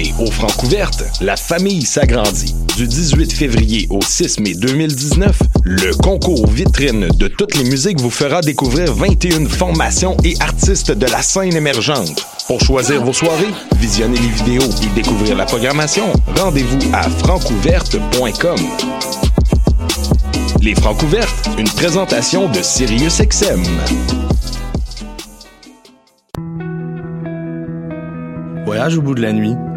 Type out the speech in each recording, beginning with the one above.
année au Francouverte, la famille s'agrandit. Du 18 février au 6 mai 2019, le concours vitrine de toutes les musiques vous fera découvrir 21 formations et artistes de la scène émergente. Pour choisir vos soirées, visionner les vidéos et découvrir la programmation, rendez-vous à francouverte.com. Les Francouvertes, une présentation de SiriusXM. Voyage au bout de la nuit,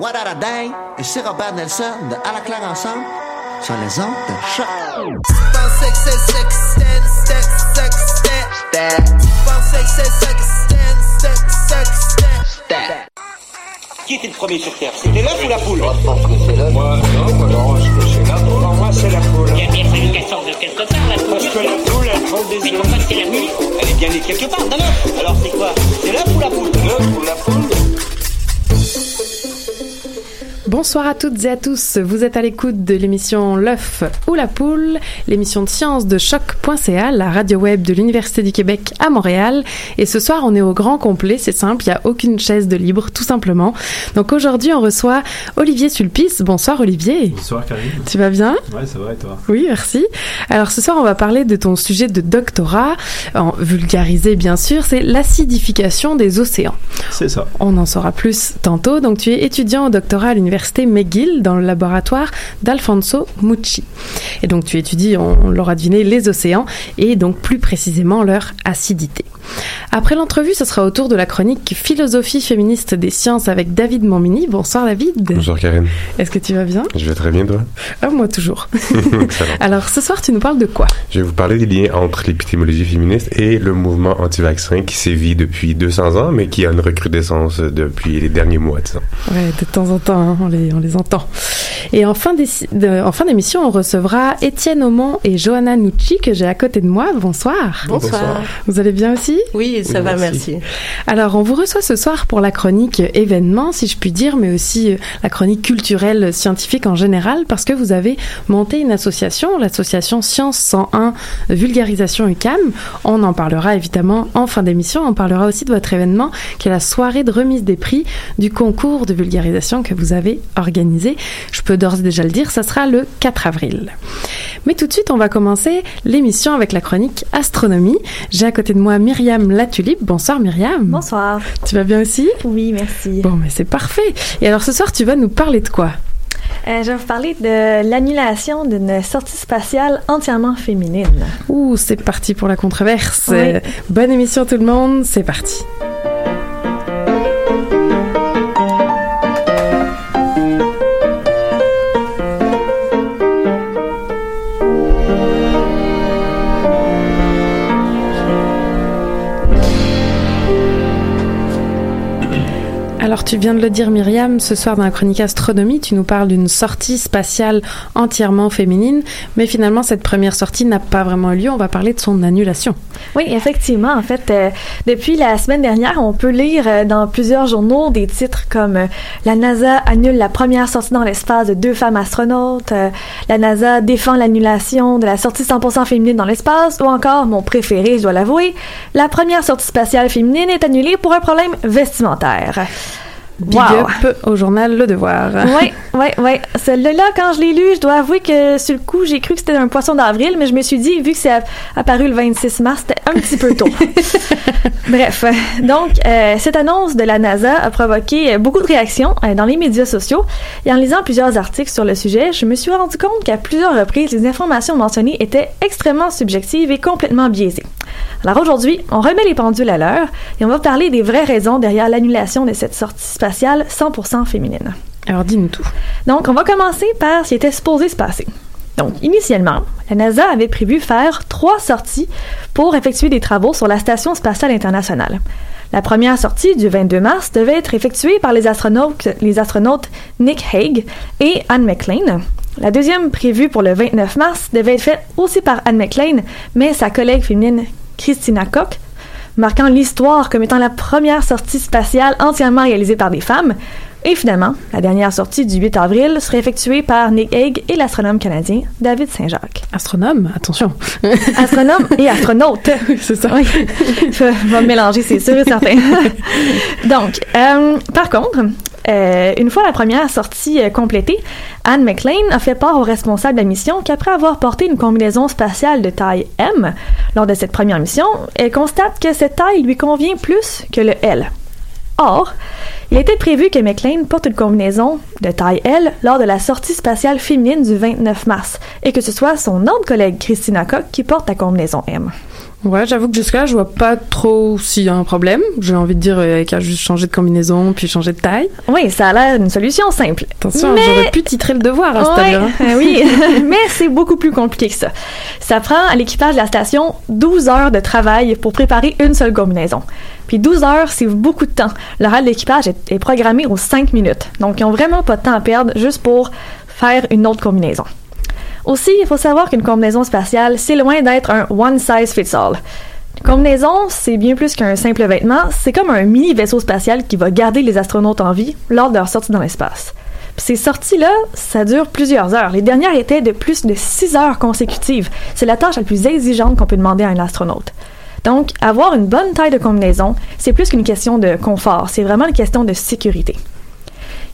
What a day? Et c'est Robert Nelson de À la claire ensemble sur les ondes de choc. Qui était le premier sur Terre? C'était l'œuf ou la poule? Moi, je pense que c'est l'œuf. Moi, non, moi, non, je pense que c'est la poule. Non, moi, c'est la poule. Il a bien fallu qu'elle sorte de quelque part, la poule. Parce que la poule, elle prend des œufs. Mais pourquoi c'est la nuit Elle est bien née quelque part, d'un œuf. Alors, c'est quoi? C'est l'œuf ou la poule? L'œuf ou la poule? Bonsoir à toutes et à tous. Vous êtes à l'écoute de l'émission L'œuf ou la poule, l'émission de science de choc.ca, la radio web de l'Université du Québec à Montréal. Et ce soir, on est au grand complet. C'est simple, il n'y a aucune chaise de libre, tout simplement. Donc aujourd'hui, on reçoit Olivier Sulpice. Bonsoir Olivier. Bonsoir Karine. Tu vas bien? Ouais, ça va et toi? Oui, merci. Alors ce soir, on va parler de ton sujet de doctorat, en vulgarisé bien sûr, c'est l'acidification des océans. C'est ça. On en saura plus tantôt. Donc tu es étudiant au doctorat à l'Université McGill dans le laboratoire d'Alfonso Mucci. Et donc tu étudies, on l'aura deviné, les océans et donc plus précisément leur acidité. Après l'entrevue, ce sera au tour de la chronique Philosophie féministe des sciences avec David Montmini. Bonsoir David. Bonsoir Karine. Est-ce que tu vas bien? Je vais très bien toi? Ah, Moi toujours. Excellent. Alors ce soir, tu nous parles de quoi? Je vais vous parler des liens entre l'épistémologie féministe et le mouvement anti-vaccin qui sévit depuis 200 ans, mais qui a une recrudescence depuis les derniers mois, disons. Ouais, de temps en temps, hein, on, les, on les entend. Et en fin, d'émission, on recevra Étienne Aumont et Johanna Nucci que j'ai à côté de moi. Bonsoir. Bonsoir. Bonsoir. Vous allez bien aussi? Oui, ça Oui, va, merci. merci. Alors, on vous reçoit ce soir pour la chronique événement, si je puis dire, mais aussi euh, la chronique culturelle scientifique en général, parce que vous avez monté une association, l'association Science 101 Vulgarisation UCAM. On en parlera évidemment en fin d'émission. On parlera aussi de votre événement, qui est la soirée de remise des prix du concours de vulgarisation que vous avez organisé. Je peux d'ores et déjà le dire, ça sera le 4 avril. Mais tout de suite, on va commencer l'émission avec la chronique astronomie. J'ai à côté de moi Myriam Latulipe. Bonsoir Myriam. Bonsoir. Tu vas bien aussi? Oui, merci. Bon, mais c'est parfait. Et alors ce soir, tu vas nous parler de quoi? Euh, je vais vous parler de l'annulation d'une sortie spatiale entièrement féminine. Ouh, c'est parti pour la controverse. Oui. Bonne émission tout le monde, c'est parti. Alors tu viens de le dire Myriam, ce soir dans la chronique astronomie, tu nous parles d'une sortie spatiale entièrement féminine, mais finalement cette première sortie n'a pas vraiment eu lieu, on va parler de son annulation. Oui, effectivement, en fait, euh, depuis la semaine dernière, on peut lire euh, dans plusieurs journaux des titres comme euh, La NASA annule la première sortie dans l'espace de deux femmes astronautes, La NASA défend l'annulation de la sortie 100% féminine dans l'espace, ou encore, mon préféré, je dois l'avouer, la première sortie spatiale féminine est annulée pour un problème vestimentaire. Big up au journal Le Devoir. Oui, oui, oui. Celle-là, quand je l'ai lu, je dois avouer que sur le coup, j'ai cru que c'était un poisson d'avril, mais je me suis dit, vu que c'est apparu le 26 mars, c'était un petit peu tôt. Bref, donc, euh, cette annonce de la NASA a provoqué beaucoup de réactions euh, dans les médias sociaux. Et en lisant plusieurs articles sur le sujet, je me suis rendu compte qu'à plusieurs reprises, les informations mentionnées étaient extrêmement subjectives et complètement biaisées. Alors aujourd'hui, on remet les pendules à l'heure et on va parler des vraies raisons derrière l'annulation de cette sortie spatiale 100% féminine. Alors dis-nous tout. Donc on va commencer par ce qui était supposé se passer. Donc, initialement, la NASA avait prévu faire trois sorties pour effectuer des travaux sur la Station spatiale internationale. La première sortie, du 22 mars, devait être effectuée par les astronautes, les astronautes Nick Hague et Anne McLean. La deuxième, prévue pour le 29 mars, devait être faite aussi par Anne McLean, mais sa collègue féminine Christina Koch, marquant l'histoire comme étant la première sortie spatiale entièrement réalisée par des femmes. Et finalement, la dernière sortie du 8 avril serait effectuée par Nick Hague et l'astronome canadien David Saint-Jacques. Astronome, attention. Astronome et astronaute. c'est ça. Oui. Je vais me mélanger, c'est sûr et certain. Donc, euh, par contre, euh, une fois la première sortie euh, complétée, Anne McLean a fait part au responsable de la mission qu'après avoir porté une combinaison spatiale de taille M lors de cette première mission, elle constate que cette taille lui convient plus que le L. Or, il était prévu que McLean porte une combinaison de taille L lors de la sortie spatiale féminine du 29 mars et que ce soit son autre collègue Christina Koch qui porte la combinaison M. Ouais, j'avoue que jusque-là, je vois pas trop s'il y a un problème. J'ai envie de dire euh, qu'il a juste changé de combinaison puis changer de taille. Oui, ça a l'air une solution simple. Attention, j'aurais pu titrer le devoir à ce ouais, euh, oui, mais c'est beaucoup plus compliqué que ça. Ça prend à l'équipage de la station 12 heures de travail pour préparer une seule combinaison. Puis 12 heures, c'est beaucoup de temps. L'horaire de l'équipage est, est programmé aux 5 minutes. Donc, ils ont vraiment pas de temps à perdre juste pour faire une autre combinaison. Aussi, il faut savoir qu'une combinaison spatiale, c'est loin d'être un one size fits all. Une combinaison, c'est bien plus qu'un simple vêtement, c'est comme un mini vaisseau spatial qui va garder les astronautes en vie lors de leur sortie dans l'espace. Ces sorties-là, ça dure plusieurs heures. Les dernières étaient de plus de 6 heures consécutives. C'est la tâche la plus exigeante qu'on peut demander à un astronaute. Donc, avoir une bonne taille de combinaison, c'est plus qu'une question de confort, c'est vraiment une question de sécurité.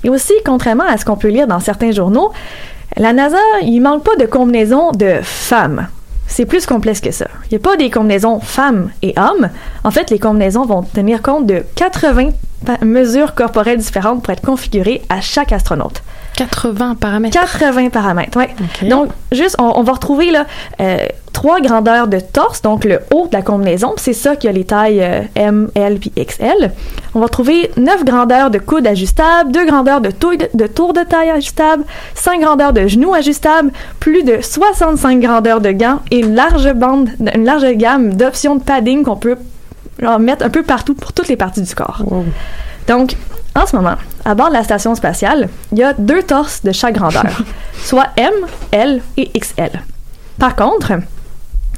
Et aussi, contrairement à ce qu'on peut lire dans certains journaux, la NASA, il manque pas de combinaisons de femmes. C'est plus complexe que ça. Il n'y a pas des combinaisons femmes et hommes. En fait, les combinaisons vont tenir compte de 80 mesures corporelles différentes pour être configurées à chaque astronaute. 80 paramètres. 80 paramètres, oui. Donc, juste, on, va retrouver là, euh, trois grandeurs de torse, donc le haut de la combinaison, c'est ça qui a les tailles euh, M, L puis XL. On va trouver neuf grandeurs de coudes ajustables, deux grandeurs de, tour de, de tour de taille ajustables, cinq grandeurs de genoux ajustables, plus de 65 grandeurs de gants et une large bande, une large gamme d'options de padding qu'on peut mettre un peu partout pour toutes les parties du corps. Donc, en ce moment, à bord de la station spatiale, il y a deux torses de chaque grandeur, soit M, L et XL. Par contre,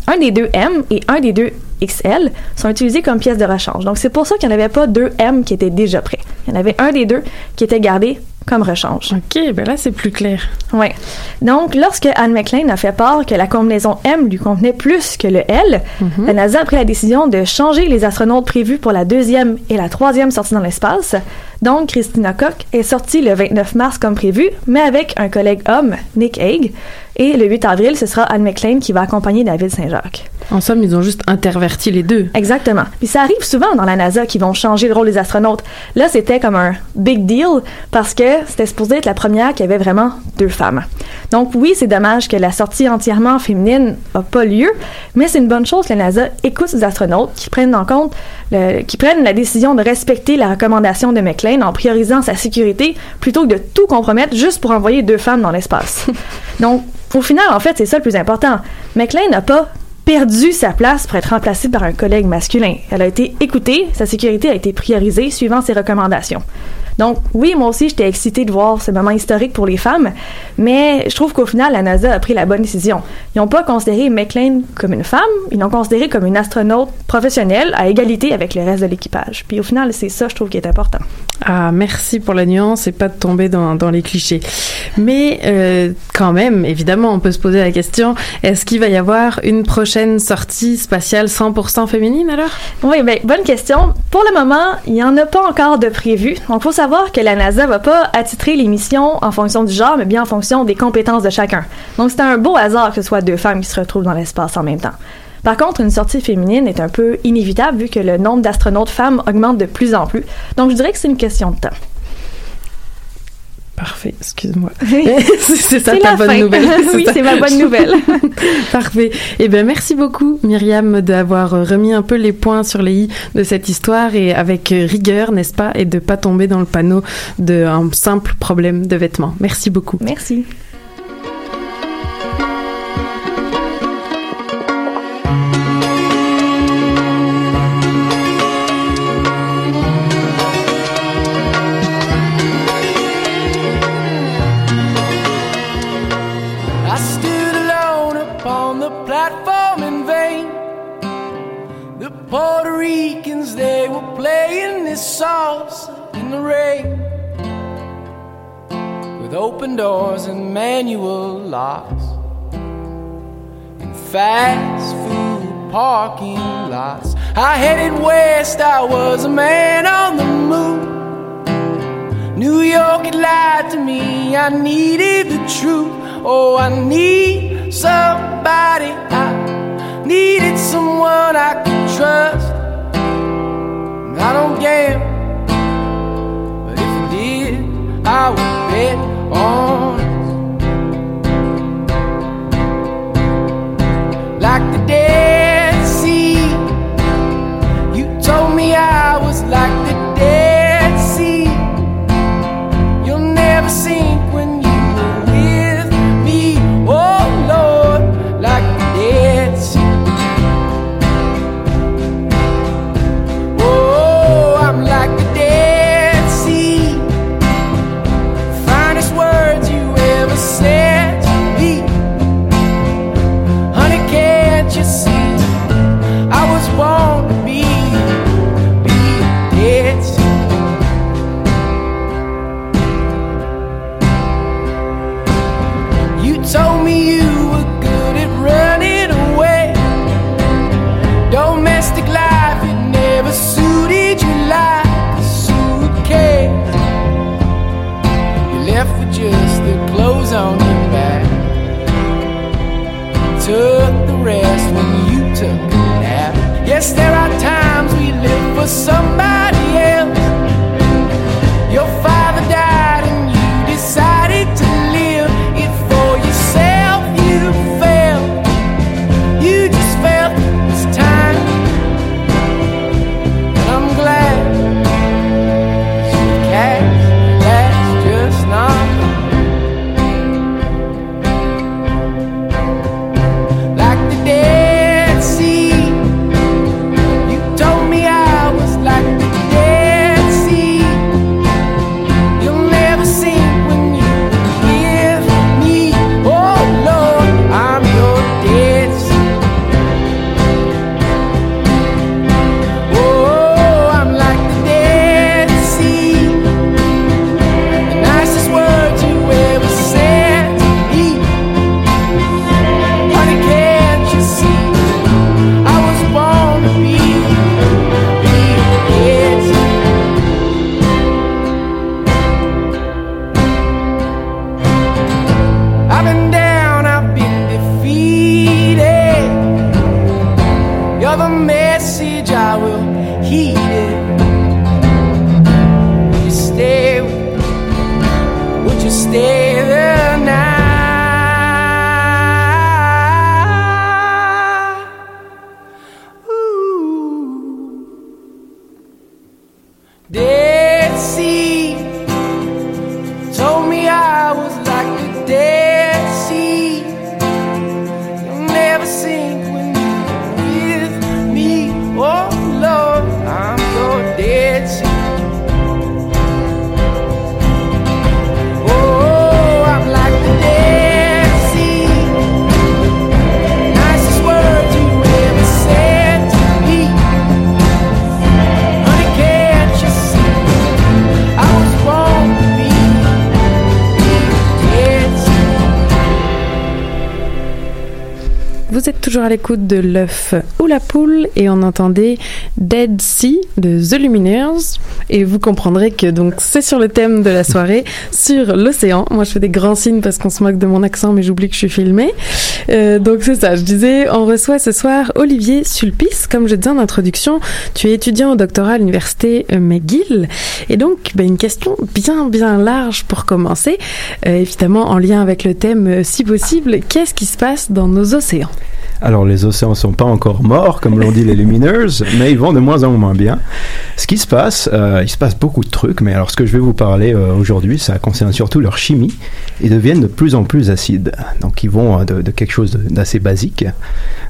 un des deux M et un des deux XL sont utilisés comme pièces de rechange. Donc, c'est pour ça qu'il n'y en avait pas deux M qui étaient déjà prêts. Il y en avait un des deux qui était gardé comme rechange. OK, ben là, c'est plus clair. Oui. Donc, lorsque Anne McLean a fait part que la combinaison M lui convenait plus que le L, Mhm. la NASA a pris la décision de changer les astronautes prévus pour la deuxième et la troisième sortie dans l'espace. Donc, Christina Koch est sortie le 29 mars comme prévu, mais avec un collègue homme, Nick Hague. Et le 8 avril, ce sera Anne McLean qui va accompagner David Saint-Jacques. En somme, ils ont juste interverti les deux. Exactement. Puis ça arrive souvent dans la NASA qui vont changer le rôle des astronautes. Là, c'était comme un big deal parce que c'était supposé être la première qui avait vraiment deux femmes. Donc oui, c'est dommage que la sortie entièrement féminine n'a pas lieu, mais c'est une bonne chose que la NASA écoute ses astronautes qui prennent en compte, le- qui prennent la décision de respecter la recommandation de McLean en priorisant sa sécurité plutôt que de tout compromettre juste pour envoyer deux femmes dans l'espace. Donc au final, en fait, c'est ça le plus important. McLean n'a pas perdu sa place pour être remplacée par un collègue masculin. Elle a été écoutée, sa sécurité a été priorisée suivant ses recommandations. Donc, oui, moi aussi, j'étais excitée de voir ce moment historique pour les femmes, mais je trouve qu'au final, la NASA a pris la bonne décision. Ils n'ont pas considéré McLean comme une femme, ils l'ont considérée comme une astronaute professionnelle à égalité avec le reste de l'équipage. Puis au final, c'est ça, je trouve, qui est important. Ah, merci pour la nuance et pas de tomber dans, dans les clichés. Mais euh, quand même, évidemment, on peut se poser la question, est-ce qu'il va y avoir une prochaine sortie spatiale 100% féminine alors? Oui, ben, bonne question. Pour le moment, il n'y en a pas encore de prévu. Donc, faut savoir que la NASA va pas attitrer les missions en fonction du genre, mais bien en fonction des compétences de chacun. Donc, c'est un beau hasard que ce soit deux femmes qui se retrouvent dans l'espace en même temps. Par contre, une sortie féminine est un peu inévitable vu que le nombre d'astronautes femmes augmente de plus en plus. Donc, je dirais que c'est une question de temps. Parfait, excuse-moi. c'est ça ta bonne fin. nouvelle. Oui, c'est ma bonne nouvelle. Parfait. Eh bien, merci beaucoup, Myriam, d'avoir remis un peu les points sur les i de cette histoire et avec rigueur, n'est-ce pas, et de pas tomber dans le panneau d'un simple problème de vêtements. Merci beaucoup. Merci. Fast food parking lots. I headed west, I was a man on the move. New York had lied to me, I needed the truth. Oh, I need somebody, I needed someone I could trust. I don't gamble, but if I did, I would bet on left the clothes on your back. Took the rest when you took a nap. Yes, there are times we live for somebody toujours à l'écoute de l'œuf ou la poule et on entendait Dead Sea de The Lumineers et vous comprendrez que donc c'est sur le thème de la soirée sur l'océan. Moi je fais des grands signes parce qu'on se moque de mon accent mais j'oublie que je suis filmée. Euh, donc c'est ça, je disais on reçoit ce soir Olivier Sulpice. Comme je disais en introduction, tu es étudiant au doctorat à l'université euh, McGill et donc ben, une question bien bien large pour commencer, euh, évidemment en lien avec le thème si possible, qu'est-ce qui se passe dans nos océans? Alors les océans sont pas encore morts, comme l'ont dit les Lumineuses, mais ils vont de moins en moins bien. Ce qui se passe, euh, il se passe beaucoup de trucs, mais alors ce que je vais vous parler euh, aujourd'hui, ça concerne surtout leur chimie. Ils deviennent de plus en plus acides. Donc ils vont euh, de, quelque chose d'assez basique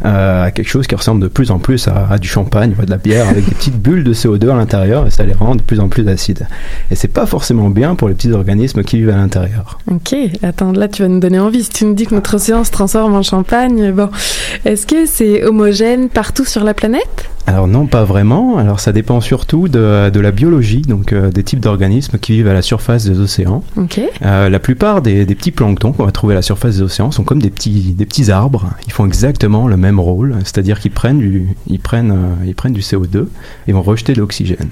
à quelque chose qui ressemble de plus en plus à, du champagne à de la bière avec des petites bulles de CO2 à l'intérieur et ça les rend de plus en plus acides. Et c'est pas forcément bien pour les petits organismes qui vivent à l'intérieur. Ok, attends, là tu vas nous donner envie. Si tu nous dis que notre océan se transforme en champagne, bon, est-ce que c'est homogène partout sur la planète? Alors non, pas vraiment. Alors ça dépend surtout de, de la biologie, donc euh, des types d'organismes qui vivent à la surface des océans. Euh, la plupart des, des petits planctons qu'on va trouver à la surface des océans sont comme des petits, des petits arbres. Ils font exactement le même rôle, c'est-à-dire qu'ils prennent du, ils prennent, euh, ils prennent du CO2 et vont rejeter de l'oxygène.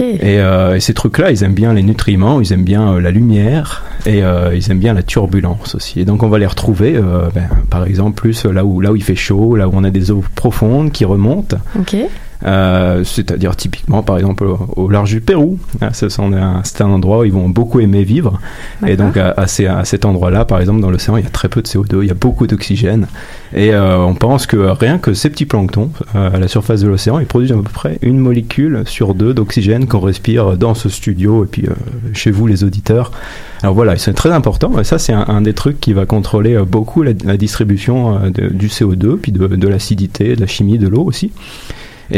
Et, euh, et ces trucs-là, ils aiment bien les nutriments, ils aiment bien euh, la lumière et euh, ils aiment bien la turbulence aussi. Et donc on va les retrouver, ben, par exemple, plus là où, là où il fait chaud, là où on a des eaux profondes qui remontent. Euh, c'est-à-dire typiquement par exemple au, au large du Pérou. Un- C'est un endroit où ils vont beaucoup aimer vivre. Et donc à, à ces- à cet endroit-là, par exemple dans l'océan, il y a très peu de CO2, il y a beaucoup d'oxygène. Et euh, on pense que rien que ces petits planctons euh, à la surface de l'océan, ils produisent à peu près une molécule sur deux d'oxygène qu'on respire dans ce studio et puis euh, chez vous les auditeurs. Alors voilà, c'est très important. Et ça, c'est un, un des trucs qui va contrôler beaucoup la, la distribution de- du CO2, puis de, de l'acidité, de la chimie de l'eau aussi.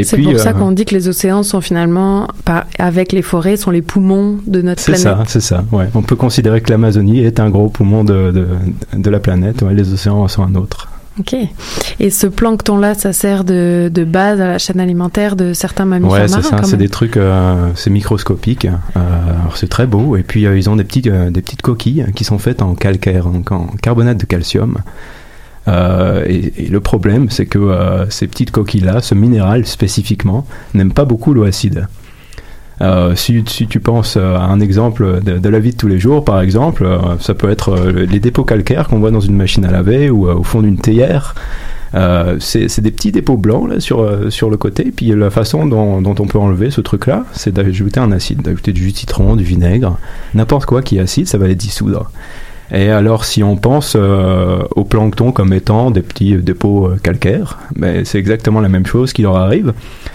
C'est pour ça euh, qu'on dit que les océans sont finalement, par- avec les forêts, sont les poumons de notre C'est planète. ça, c'est ça. Ouais. On peut considérer que l'Amazonie est un gros poumon de, de, de la planète. Ouais, les océans en sont un autre. Ok. Et ce plancton-là, ça sert de, de base à la chaîne alimentaire de certains mammifères Ouais, c'est ça. C'est des trucs, euh, c'est microscopique. Euh, alors c'est très beau. Et puis euh, ils ont des petites, des petites coquilles qui sont faites en calcaire, donc en carbonate de calcium. Euh, et, le problème, c'est que euh, ces petites coquilles-là, ce minéral spécifiquement, n'aime pas beaucoup l'eau acide. Euh, si, tu penses à un exemple de, la vie de tous les jours, par exemple, ça peut être les dépôts calcaires qu'on voit dans une machine à laver ou au fond d'une théière. C'est des petits dépôts blancs sur, le côté. Puis la façon dont, dont on peut enlever ce truc-là, c'est d'ajouter un acide, d'ajouter du jus de citron, du vinaigre, n'importe quoi qui est acide, ça va les dissoudre. Et alors, si on pense euh, au plancton comme étant des petits dépôts euh, calcaires, ben, c'est exactement la même chose qui leur arrive.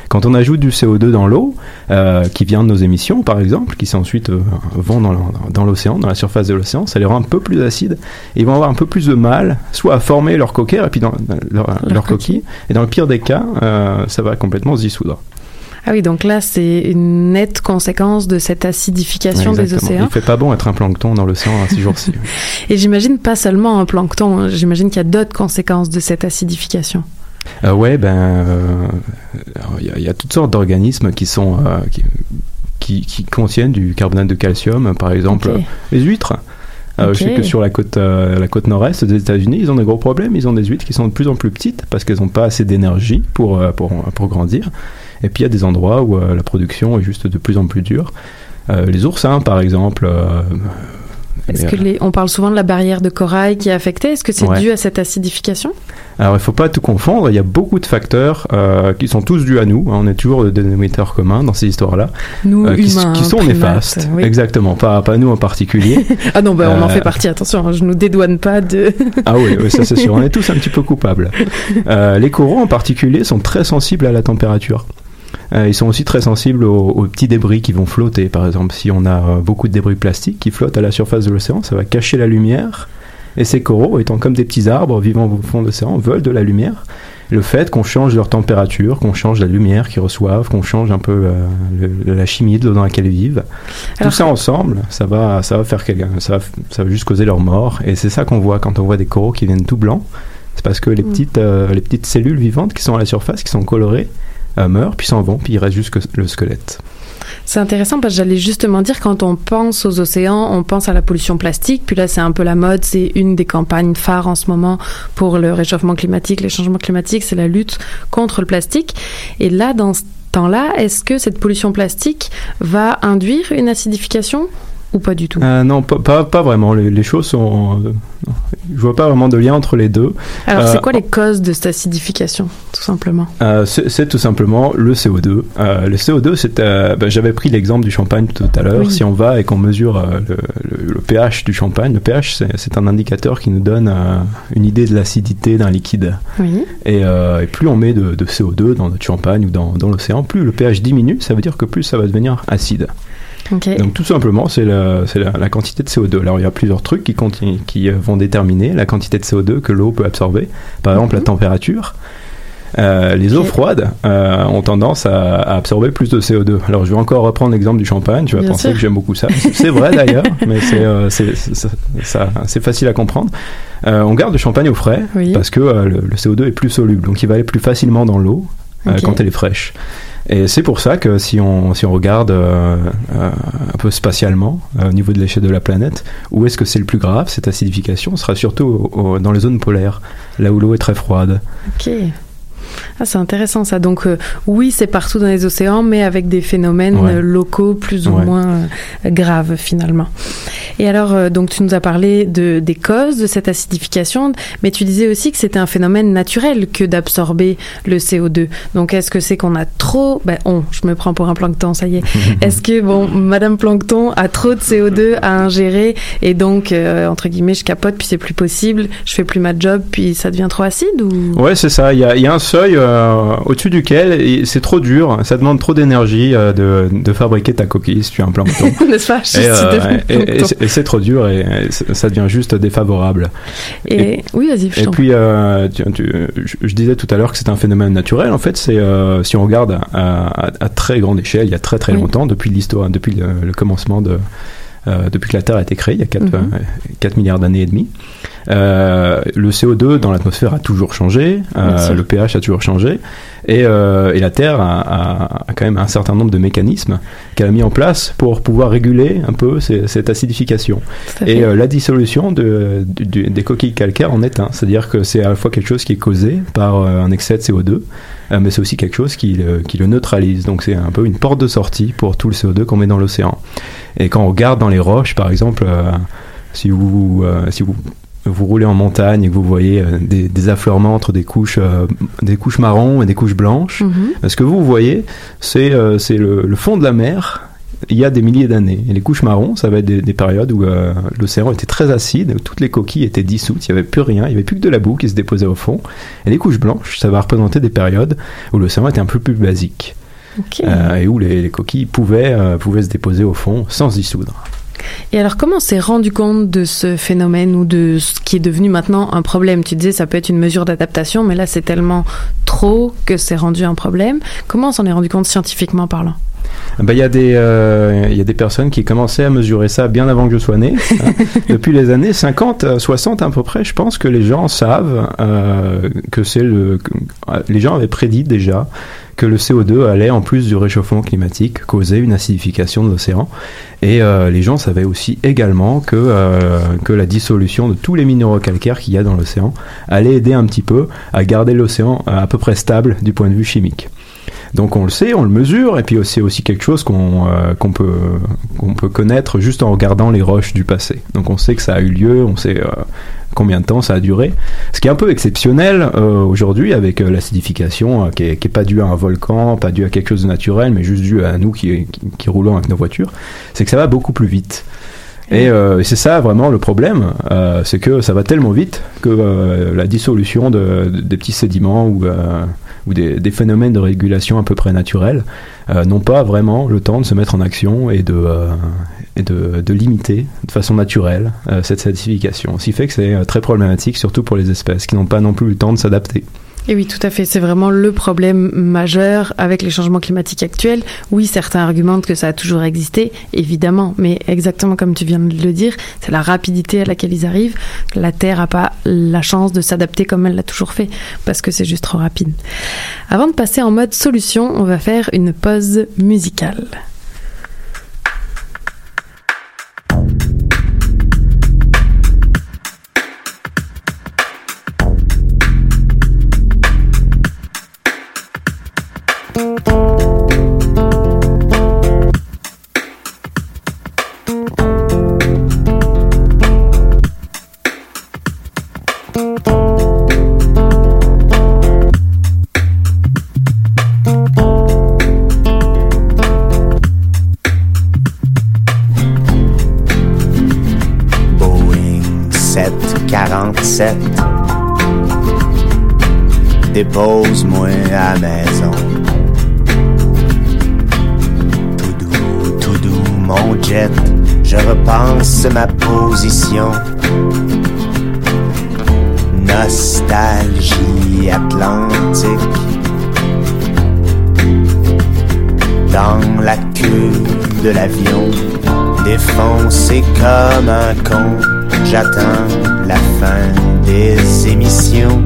Quand on ajoute du CO2 dans l'eau, euh, qui vient de nos émissions, par exemple, qui s'ensuite euh, vont dans l'océan, dans la surface de l'océan, ça les rend un peu plus acides. Et ils vont avoir un peu plus de mal, soit à former leur coquille, et puis dans, dans leur, leur coquille. Et dans le pire des cas, euh, ça va complètement se dissoudre. Ah oui, donc là, c'est une nette conséquence de cette acidification des océans. Il fait pas bon être un plancton dans l'océan à ces jours-ci. Et j'imagine pas seulement un plancton, hein, j'imagine qu'il y a d'autres conséquences de cette acidification. Euh, ouais, ben, euh, il y, a- il y a toutes sortes d'organismes qui sont euh, qui, qui, qui contiennent du carbonate de calcium, par exemple euh, les huîtres. Je sais que sur la côte, la côte nord-est des États-Unis, ils ont des gros problèmes. Ils ont des huîtres qui sont de plus en plus petites parce qu'elles n'ont pas assez d'énergie pour, pour, pour grandir. Et puis il y a des endroits où euh, la production est juste de plus en plus dure. Euh, les oursins, par exemple. euh, Est-ce que les, on parle souvent de la barrière de corail qui est affectée? Est-ce que c'est Ouais. dû à cette acidification? Alors il faut pas tout confondre, il y a beaucoup de facteurs euh, qui sont tous dus à nous, hein, on est toujours le dénominateur commun dans ces histoires-là, Nous, euh, qui, humains, qui sont primates, néfastes, oui. exactement, pas, pas nous en particulier. Ah non, ben, on en fait partie, attention, hein, je nous dédouane pas de... Ah oui, oui, ça c'est sûr, on est tous un petit peu coupables. Les coraux en particulier sont très sensibles à la température. Euh, ils sont aussi très sensibles aux, aux petits débris qui vont flotter. Par exemple, si on a euh, beaucoup de débris plastiques qui flottent à la surface de l'océan, ça va cacher la lumière. Et ces coraux, étant comme des petits arbres vivant au fond de l'océan, veulent de la lumière. Le fait qu'on change leur température, qu'on change la lumière qu'ils reçoivent, qu'on change un peu euh, le- la chimie de l'eau dans laquelle ils vivent, Alors tout ça ensemble, ça va, ça va faire quelqu'un, ça ça va juste causer leur mort. Et c'est ça qu'on voit quand on voit des coraux qui viennent tout blancs. C'est parce que les Mm. petites, euh, les petites cellules vivantes qui sont à la surface, qui sont colorées, euh, meurent, puis s'en vont, puis il reste juste le squelette. C'est intéressant parce que j'allais justement dire quand on pense aux océans, on pense à la pollution plastique. Puis là, c'est un peu la mode. C'est une des campagnes phares en ce moment pour le réchauffement climatique, les changements climatiques. C'est la lutte contre le plastique. Et là, dans ce temps-là, est-ce que cette pollution plastique va induire une acidification? Ou pas du tout Euh, non, pas, pas, pas vraiment. Les, les choses sont. euh, je vois pas vraiment de lien entre les deux. Alors, Euh, c'est quoi les causes de cette acidification, tout simplement? Euh, c'est tout simplement le CO2. Euh, le CO2, c'est, euh, ben, j'avais pris l'exemple du champagne tout à l'heure. Oui. Si on va et qu'on mesure euh, le, le- le pH du champagne, le pH, c'est, un indicateur qui nous donne euh, une idée de l'acidité d'un liquide. Oui. Et, euh, et plus on met de, de CO2 dans notre champagne ou dans, dans l'océan, plus le pH diminue. Ça veut dire que plus ça va devenir acide. Donc tout simplement, c'est la, c'est la, la quantité de CO2. Alors il y a plusieurs trucs qui, euh, vont déterminer la quantité de CO2 que l'eau peut absorber. Par exemple, la température. Euh, les eaux froides euh, ont tendance à, à absorber plus de CO2. Alors je vais encore reprendre l'exemple du champagne. Tu vas Bien penser sûr. que j'aime beaucoup ça. C'est- vrai d'ailleurs, mais c'est euh, facile à comprendre. On garde le champagne au frais Oui. parce que le, le CO2 est plus soluble, donc il va aller plus facilement dans l'eau euh, quand elle est fraîche. Et c'est pour ça que si on, si on regarde euh, euh, un peu spatialement, euh, au niveau de l'échelle de la planète, où est-ce que c'est le plus grave, cette acidification Ce sera surtout au- au- dans les zones polaires, là où l'eau est très froide. Ah, c'est intéressant ça. Donc euh, oui, c'est partout dans les océans, mais avec des phénomènes Ouais. euh, locaux plus ou Ouais. moins euh, graves finalement. Et alors, euh, donc tu nous as parlé de, des causes de cette acidification, mais tu disais aussi que c'était un phénomène naturel que d'absorber le CO2. Donc est-ce que c'est qu'on a trop... Ben, on, je me prends pour un plancton, ça y est. Est-ce que, bon, Madame Plancton a trop de CO2 à ingérer et donc, entre guillemets, je capote, puis c'est plus possible, je fais plus ma job, puis ça devient trop acide ou... Ouais, c'est ça. Il y a, il y a un seuil euh, au-dessus duquel c'est trop dur, ça demande trop d'énergie euh, de, de fabriquer ta coquille si tu as un plancton. N'est-ce pas? Je Et, suis euh, et- c'est trop dur et, ça devient juste défavorable. Et, oui, vas-y, Et puis, tu- tu- je, je disais tout à l'heure que c'est un phénomène naturel. En fait, c'est si on regarde à, à- à très grande échelle, il y a très très Oui. longtemps, depuis l'histoire, depuis le, le commencement de, euh, depuis que la Terre a été créée, il y a 4, Mhm. 4 milliards d'années et demi. Euh, le CO2 dans l'atmosphère a toujours changé, euh, le pH a toujours changé, et, euh, et la Terre a, a- a quand même un certain nombre de mécanismes qu'elle a mis en place pour pouvoir réguler un peu ces- cette acidification. Et la dissolution de, des coquilles calcaires en est un, c'est-à-dire que c'est à la fois quelque chose qui est causé par un excès de CO2, euh, mais c'est aussi quelque chose qui le, qui le neutralise. Donc c'est un peu une porte de sortie pour tout le CO2 qu'on met dans l'océan. Et quand on regarde dans les roches, par exemple, si vous, euh, si vous vous roulez en montagne et que vous voyez euh, des, des affleurements entre des couches, euh, des couches marron et des couches blanches, Mhm. ce que vous voyez, c'est euh, le, le fond de la mer il y a des milliers d'années. Et les couches marron, ça va être des, des périodes où euh, l'océan était très acide, où toutes les coquilles étaient dissoutes, il n'y avait plus rien, il n'y avait plus que de la boue qui se déposait au fond. Et les couches blanches, ça va représenter des périodes où l'océan était un peu plus basique. Euh, et où les, les coquilles pouvaient, euh, pouvaient se déposer au fond sans se dissoudre. Et alors, comment on s'est rendu compte de ce phénomène ou de ce qui est devenu maintenant un problème? Tu disais ça peut être une mesure d'adaptation, mais là c'est tellement trop que c'est rendu un problème. Comment on s'en est rendu compte scientifiquement parlant? Ben, Il y, a des, euh, y a des personnes qui commençaient à mesurer ça bien avant que je sois né. hein. Depuis les années 50, euh, 60 à peu près, je pense que les gens savent euh, que c'est le. que- euh, les gens avaient prédit déjà que le CO2 allait, en plus du réchauffement climatique, causer une acidification de l'océan. Et euh, les gens savaient aussi également que, euh, que la dissolution de tous les minéraux calcaires qu'il y a dans l'océan allait aider un petit peu à garder l'océan euh, à peu près stable du point de vue chimique. Donc on le sait, on le mesure, et puis c'est aussi quelque chose qu'on euh, qu'on peut, qu'on peut connaître juste en regardant les roches du passé. Donc on sait que ça a eu lieu, on sait euh, combien de temps ça a duré. Ce qui est un peu exceptionnel euh, aujourd'hui avec euh, l'acidification, euh, qui, est, qui est pas due à un volcan, pas due à quelque chose de naturel, mais juste due à nous qui, qui, qui roulons avec nos voitures, c'est que ça va beaucoup plus vite. Et c'est ça vraiment le problème, c'est que ça va tellement vite que la dissolution de, de- des petits sédiments ou, ou des, phénomènes de régulation à peu près naturels euh, n'ont pas vraiment le temps de se mettre en action et de, euh, de, limiter de façon naturelle euh, cette acidification. Ce qui fait que c'est très problématique, surtout pour les espèces qui n'ont pas non plus le temps de s'adapter. Et oui, tout à fait. C'est vraiment le problème majeur avec les changements climatiques actuels. Oui, certains argumentent que ça a toujours existé, évidemment, mais exactement comme tu viens de le dire, c'est la rapidité à laquelle ils arrivent. La Terre n'a pas la chance de s'adapter comme elle l'a toujours fait, parce que c'est juste trop rapide. Avant de passer en mode solution, on va faire une pause musicale. De l'avion. Défoncé comme un con. J'attends la fin des émissions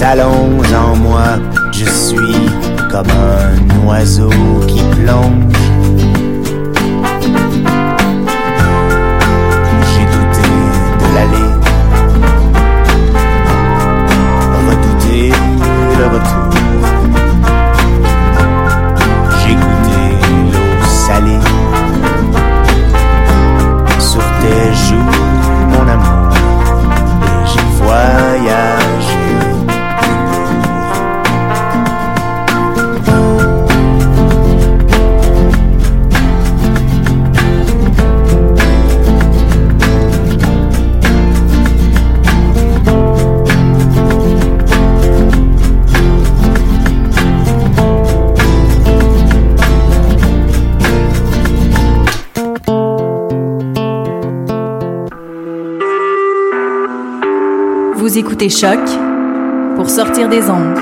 nuit écoutez Choc pour sortir des ondes.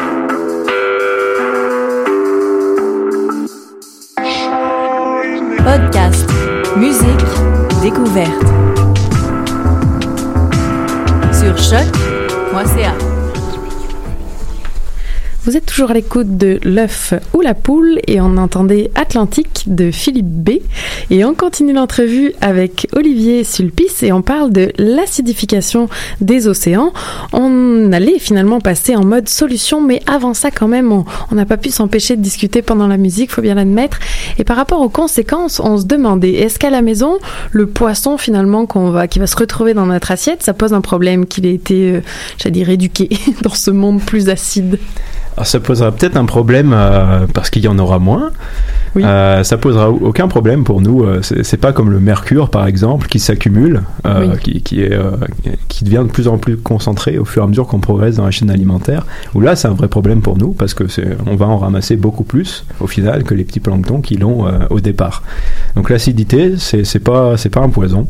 Podcast, musique, découverte. Sur choc.ca. Vous êtes toujours à l'écoute de L'œuf ou la poule et on entendait Atlantique de Philippe B. Et on continue l'entrevue avec Olivier Sulpice et on parle de l'acidification des océans. On allait finalement passer en mode solution, mais avant ça quand même, on n'a pas pu s'empêcher de discuter pendant la musique, faut bien l'admettre. Et par rapport aux conséquences, on se demandait, est-ce qu'à la maison, le poisson finalement qu'on va, qui va se retrouver dans notre assiette, ça pose un problème qu'il ait été, euh, j'allais dire, éduqué dans ce monde plus acide? Alors, ça posera peut-être un problème euh, parce qu'il y en aura moins. Euh, ça posera aucun problème pour nous. Euh, c'est pas comme le mercure, par exemple, qui s'accumule, euh, Oui. qui, qui est, euh, qui devient de plus en plus concentré au fur et à mesure qu'on progresse dans la chaîne alimentaire. Où là, c'est un vrai problème pour nous parce que c'est, on va en ramasser beaucoup plus au final que les petits planctons qui l'ont euh, au départ. Donc l'acidité, c'est c'est pas c'est pas un poison,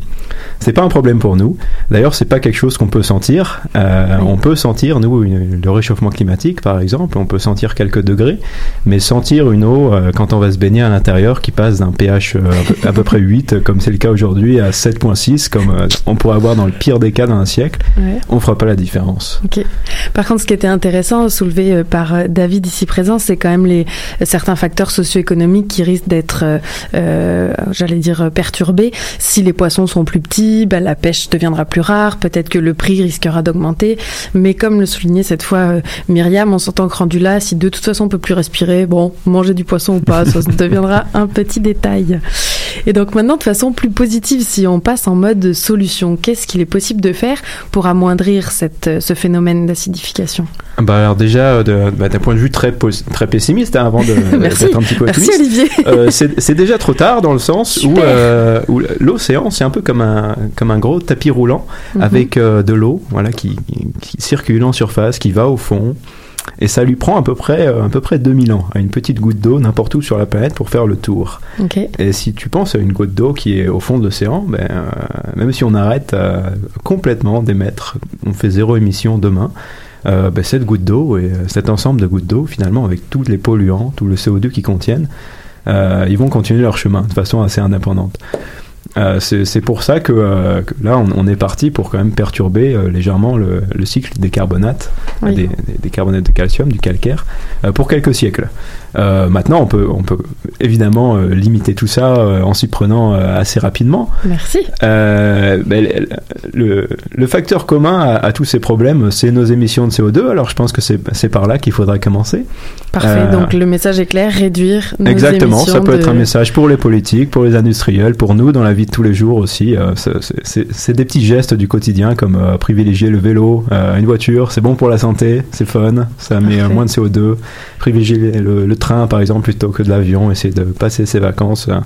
c'est pas un problème pour nous. D'ailleurs, c'est pas quelque chose qu'on peut sentir. Euh, On peut sentir nous une- le réchauffement climatique, par exemple, on peut sentir quelques degrés, mais sentir une eau euh, quand on va se baigner à l'intérieur qui passe d'un pH euh, à peu- à peu près 8, euh, comme c'est le cas aujourd'hui, à 7.6, comme euh, on pourrait avoir dans le pire des cas dans un siècle, Ouais. on fera pas la différence. Par contre, ce qui était intéressant, soulevé par David ici présent, c'est quand même les certains facteurs socio-économiques qui risquent d'être, j'allais dire, perturbés. Si les poissons sont plus petits, bah, la pêche deviendra plus rare. Peut-être que le prix risquera d'augmenter. Mais comme le soulignait cette fois Myriam, on s'entend que rendu là, si de toute façon on peut plus respirer, bon, manger du poisson ou pas, ça deviendra un petit détail. Et donc maintenant, de façon plus positive, si on passe en mode solution, qu'est-ce qu'il est possible de faire pour amoindrir cette, euh, ce phénomène d'acidification? Bah alors déjà, euh, bah, d'un point de vue très, très pessimiste, hein, avant d'être un petit peu Merci, optimiste, Olivier. euh, c'est déjà trop tard dans le sens où, euh, l'océan, c'est un peu comme un, comme un gros tapis roulant Mhm. avec euh, de l'eau voilà, qui, qui circule en surface, qui va au fond. Et ça lui prend à peu près, euh, à peu près 2000 ans, à une petite goutte d'eau n'importe où sur la planète pour faire le tour. Ok. Et si tu penses à une goutte d'eau qui est au fond de l'océan, ben, euh, même si on arrête euh, complètement d'émettre, on fait zéro émission demain, euh, ben, cette goutte d'eau et euh, cet ensemble de gouttes d'eau, finalement, avec tous les polluants, tout le CO2 qu'ils contiennent, euh, ils vont continuer leur chemin de façon assez indépendante. Euh, c'est pour ça que, euh, que là, on, on est parti pour quand même perturber euh, légèrement le, le cycle des carbonates, Oui. des, carbonates de calcium, du calcaire, pour quelques siècles. Euh, maintenant, on peut, on peut évidemment euh, limiter tout ça euh, en s'y prenant assez rapidement. Merci. Ben, le, facteur commun à, à tous ces problèmes, c'est nos émissions de CO2. Alors, je pense que c'est par là qu'il faudra commencer. Parfait. Donc le message est clair réduire nos Exactement, ça émissions peut être un message pour les politiques, pour les industriels, pour nous dans la vie de tous les jours aussi. C'est- des petits gestes du quotidien comme privilégier le vélo, une voiture, c'est bon pour la santé, c'est fun, ça met moins de CO2. Privilégier le, le par exemple plutôt que de l'avion, essayer de passer ses vacances euh,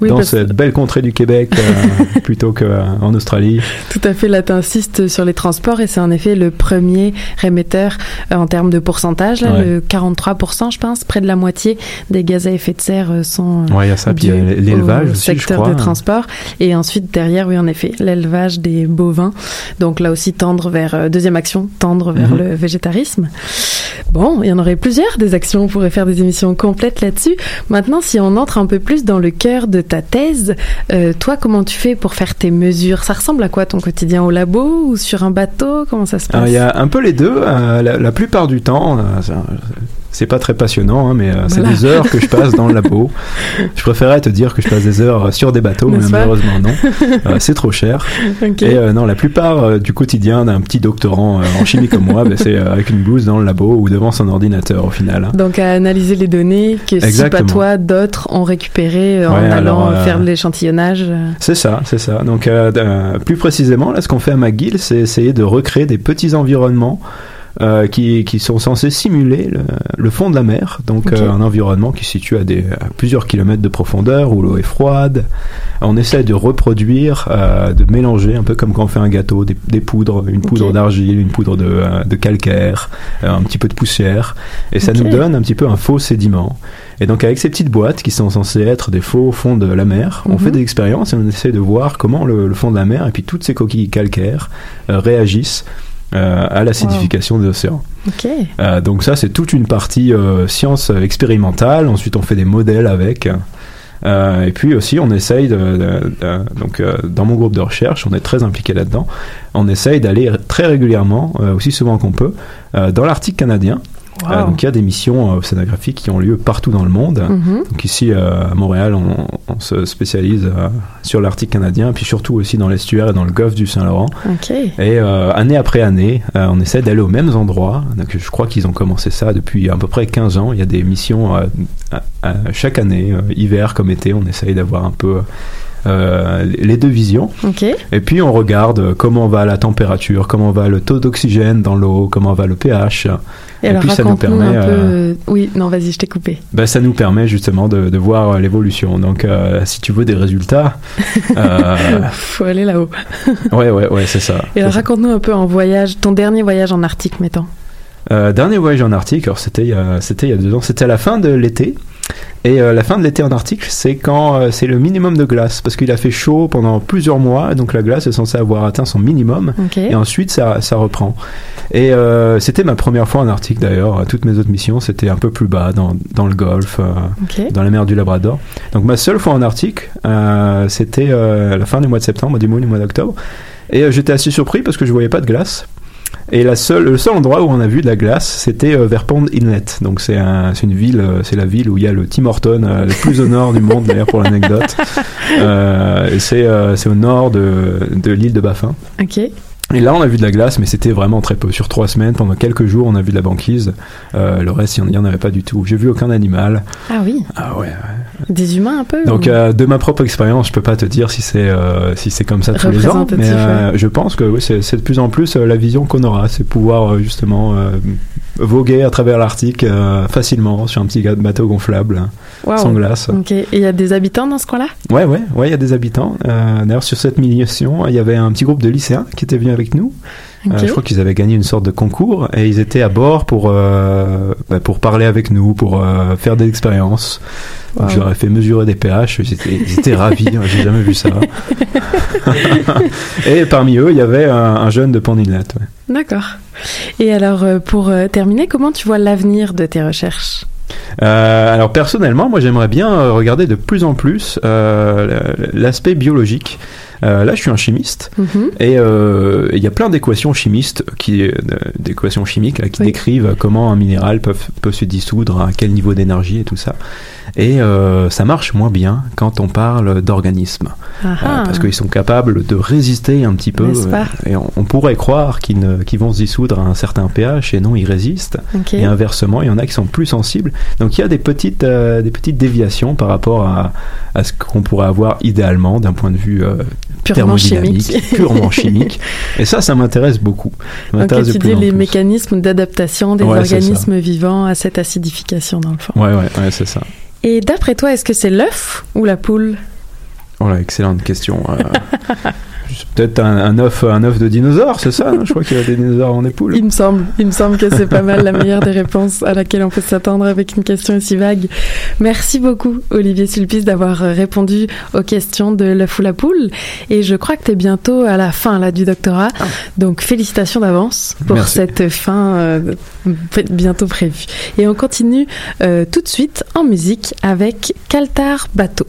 Oui, dans cette belle contrée du Québec euh, plutôt qu'en Australie. Tout à fait, là t'insistes sur les transports et c'est en effet le premier rémetteur euh, en termes de pourcentage, là, Ouais. le 43% je pense, près de la moitié des gaz à effet de serre euh, sont euh, Ouais, il y a ça, puis il y a dus l'élevage au aussi, je secteur crois. de transport et ensuite derrière, oui en effet, l'élevage des bovins. Donc là aussi tendre vers euh, deuxième action, tendre vers Mhm. le végétarisme. Bon, il y en aurait plusieurs des actions, on pourrait faire des émissions complètes là-dessus. Maintenant, si on entre un peu plus dans le cœur de ta thèse, euh, toi, comment tu fais pour faire tes mesures? Ça ressemble à quoi ton quotidien au labo ou sur un bateau? Comment ça se passe il y a un peu les deux. euh, la, la plupart du temps, euh, c'est pas très passionnant, hein, mais euh, c'est Voilà. des heures que je passe dans le labo. Je préférais te dire que je passe des heures sur des bateaux, mais malheureusement non. Euh, c'est trop cher. Et euh, non, la plupart euh, du quotidien d'un petit doctorant euh, en chimie comme moi, ben, c'est euh, avec une blouse dans le labo ou devant son ordinateur au final. hein. Donc à analyser les données que si pas toi, d'autres ont récupérées euh, en Ouais, allant alors, euh, faire de l'échantillonnage. euh. C'est ça, c'est ça. Donc, euh, euh, plus précisément, là, ce qu'on fait à McGill, c'est essayer de recréer des petits environnements euh, qui, qui sont censés simuler le, le fond de la mer. Donc, euh, un environnement qui se situe à, des, à plusieurs kilomètres de profondeur, où l'eau est froide. On essaie de reproduire, euh, de mélanger, un peu comme quand on fait un gâteau, des, des poudres, une poudre d'argile, une poudre de, de calcaire, un petit peu de poussière. Et ça nous donne un petit peu un faux sédiment. Et donc avec ces petites boîtes qui sont censées être des faux fonds de la mer, on Mhm. fait des expériences et on essaie de voir comment le, le fond de la mer et puis toutes ces coquilles calcaires réagissent à l'acidification des océans. Euh, donc ça c'est toute une partie euh, science expérimentale. Ensuite on fait des modèles avec. Euh, et puis aussi, on essaye de, de- de- donc euh, dans mon groupe de recherche, on est très impliqué là-dedans. On essaye d'aller très régulièrement, euh, aussi souvent qu'on peut, euh, dans l'Arctique canadien. Wow. Euh, donc il y a des missions euh, océanographiques qui ont lieu partout dans le monde. Mhm. Donc ici euh, à Montréal, on, on se spécialise euh, sur l'Arctique canadien, puis surtout aussi dans l'estuaire et dans le golfe du Saint-Laurent. Et année après année, on essaie d'aller aux mêmes endroits. Donc, je crois qu'ils ont commencé ça depuis à peu près 15 ans. Il y a des missions à- à chaque année, hiver comme été, on essaye d'avoir un peu euh, les deux visions. Et puis on regarde comment va la température, comment va le taux d'oxygène dans l'eau, comment va le pH. Et, alors puis ça nous permet, un peu. euh, euh, Oui, non, vas-y, je t'ai coupé. ben, ça nous permet justement de, de voir euh, l'évolution. Donc euh, si tu veux des résultats, euh, Faut aller là-haut. ouais ouais ouais c'est ça. Et alors raconte-nous un peu en voyage, ton dernier voyage en Arctique, mettons. Dernier voyage en Arctique, alors c'était il y a- c'était il y a deux ans, c'était à la fin de l'été. Et euh, la fin de l'été en Arctique, c'est quand euh, c'est le minimum de glace, parce qu'il a fait chaud pendant plusieurs mois, donc la glace est censée avoir atteint son minimum, et ensuite ça, ça reprend. Et euh, c'était ma première fois en Arctique d'ailleurs. Toutes mes autres missions, c'était un peu plus bas, dans, dans le Golfe, dans la mer du Labrador. Donc ma seule fois en Arctique, c'était la fin du mois de septembre, du mois du mois d'octobre. Et j'étais assez surpris parce que je voyais pas de glace. Et la seule, le seul endroit où on a vu de la glace, c'était euh, vers Pond Inlet. Donc c'est un, c'est une ville, euh, c'est la ville où il y a le Tim Horton, euh, le plus au nord du monde d'ailleurs pour l'anecdote. Euh, c'est au nord de, de l'île de Baffin. Ok. Et là, on a vu de la glace, mais c'était vraiment très peu. Sur trois semaines, pendant quelques jours, on a vu de la banquise. Euh, le reste, il n'y en avait pas du tout. J'ai vu aucun animal. Ah oui. Ah ouais. Des humains un peu Donc, ou- euh, de ma propre expérience, je peux pas te dire si c'est euh, si c'est comme ça tous les ans, mais je pense que oui, c'est de plus en plus la vision qu'on aura, c'est pouvoir justement voguer à travers l'Arctique euh, facilement sur un petit bateau gonflable hein, sans glace. Ok. Et il y a des habitants dans ce coin-là? Ouais, ouais, ouais, il y a des habitants. Euh, D'ailleurs, sur cette mission, il y avait un petit groupe de lycéens qui étaient venus avec nous. Euh, je crois qu'ils avaient gagné une sorte de concours et ils étaient à bord pour euh, bah, pour parler avec nous, pour euh, faire des expériences. Wow. je leur ai fait mesurer des pH. Ils étaient, ils étaient ravis. hein, J'ai jamais vu ça. et parmi eux, il y avait un, un jeune de Pont Inlet, ouais. D'accord. Et alors, euh, pour euh, terminer, comment tu vois l'avenir de tes recherches? Euh, alors personnellement, moi j'aimerais bien regarder de plus en plus euh, l'aspect biologique. Euh, là, je suis un chimiste Mhm. et euh, il y a plein d'équations chimistes qui, euh, d'équations chimiques là, qui décrivent comment un minéral peut, peut se dissoudre, à quel niveau d'énergie et tout ça. Et ça marche moins bien quand on parle d'organismes. Ah ah. parce qu'ils sont capables de résister un petit peu. Et on, on pourrait croire qu'ils vont se dissoudre à un certain pH et non, ils résistent. Et inversement, il y en a qui sont plus sensibles. Donc il y a des petites, euh, des petites déviations par rapport à, à ce qu'on pourrait avoir idéalement d'un point de vue euh, Purement thermodynamique, chimique. purement chimique. Et ça, ça m'intéresse beaucoup. Ça m'intéresse étudier les plus. mécanismes d'adaptation des Ouais, organismes vivants à cette acidification, dans le fond. Ouais, ouais, ouais, c'est ça. Et d'après toi, est-ce que c'est l'œuf ou la poule? Oh là, excellente question. Euh, Peut-être un, un œuf, un œuf de dinosaure, c'est ça hein Je crois qu'il y a des dinosaures en époule. Il me semble, il me semble que c'est pas mal la meilleure des réponses à laquelle on peut s'attendre avec une question aussi vague. Merci beaucoup, Olivier Sulpice, d'avoir répondu aux questions de l'œuf ou la poule. Et je crois que tu es bientôt à la fin là du doctorat. Donc félicitations d'avance pour Merci. cette fin euh, bientôt prévue. Et on continue euh, tout de suite en musique avec Kaltar Bateau.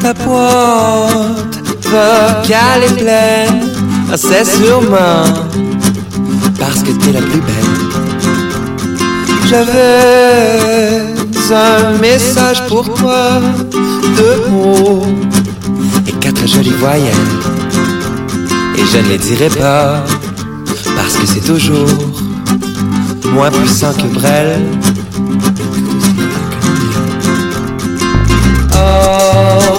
Ta boîte vocale est pleine, c'est sûrement parce que t'es la plus belle. J'avais un message pour toi, deux mots et quatre jolies voyelles. Et je ne les dirai pas parce que c'est toujours moins puissant que Brel. Oh,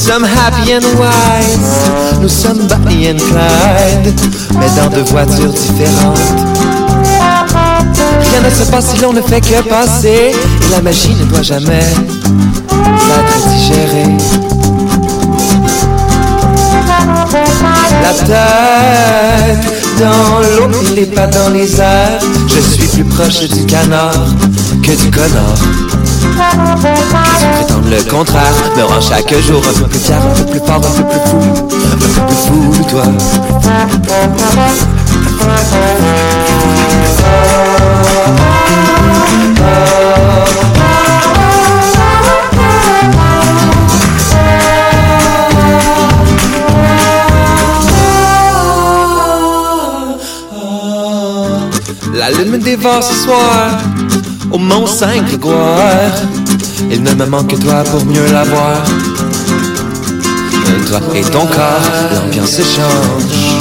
sommes happy and wise, nous sommes Bonnie and Clyde, mais dans deux voitures différentes. Rien ne se passe si l'on ne fait que passer, et la magie ne doit jamais être digérée. La tête dans l'eau les pas dans les airs, je suis plus proche du canard que du connard. Qui prétendent le contraire, me rend chaque jour un peu plus fier, un peu plus fort, un peu plus fou, un peu plus fou, toi. La lune me voir ce soir au Mont Saint-Grégoire. Il ne me manque que toi pour mieux l'avoir. Toi et ton corps, l'ambiance change.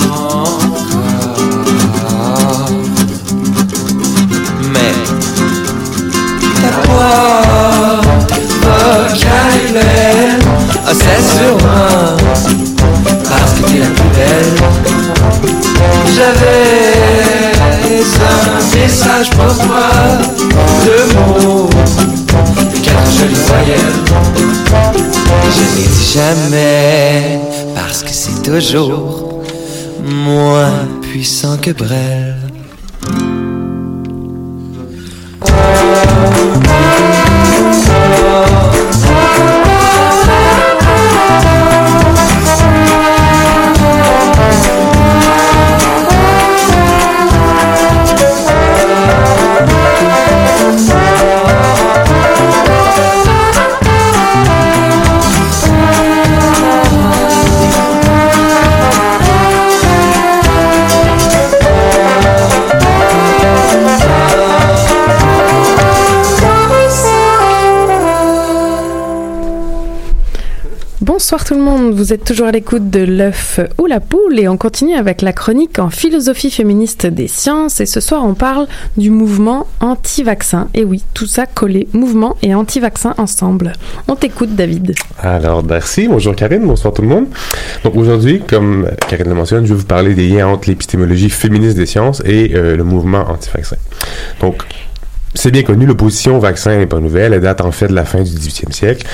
Mais ta voix vocabulaire, ah, c'est sûrement parce que t'es la plus belle. J'avais un message pour toi, deux mots, quatre jolies voyelles. Je n'ai dit jamais, parce que c'est toujours moins puissant que Brel. Bonsoir tout le monde, vous êtes toujours à l'écoute de l'œuf ou la poule et on continue avec la chronique en philosophie féministe des sciences et ce soir on parle du mouvement anti-vaccin. Et oui, tout ça collé, mouvement et anti-vaccin ensemble. On t'écoute David. Alors, merci. Bonjour Karine, bonsoir tout le monde. Donc aujourd'hui, comme Karine le mentionne, je vais vous parler des liens entre l'épistémologie féministe des sciences et euh, le mouvement anti-vaccin. Donc, c'est bien connu, l'opposition au vaccin n'est pas nouvelle. Elle date en fait de la fin du 18e siècle.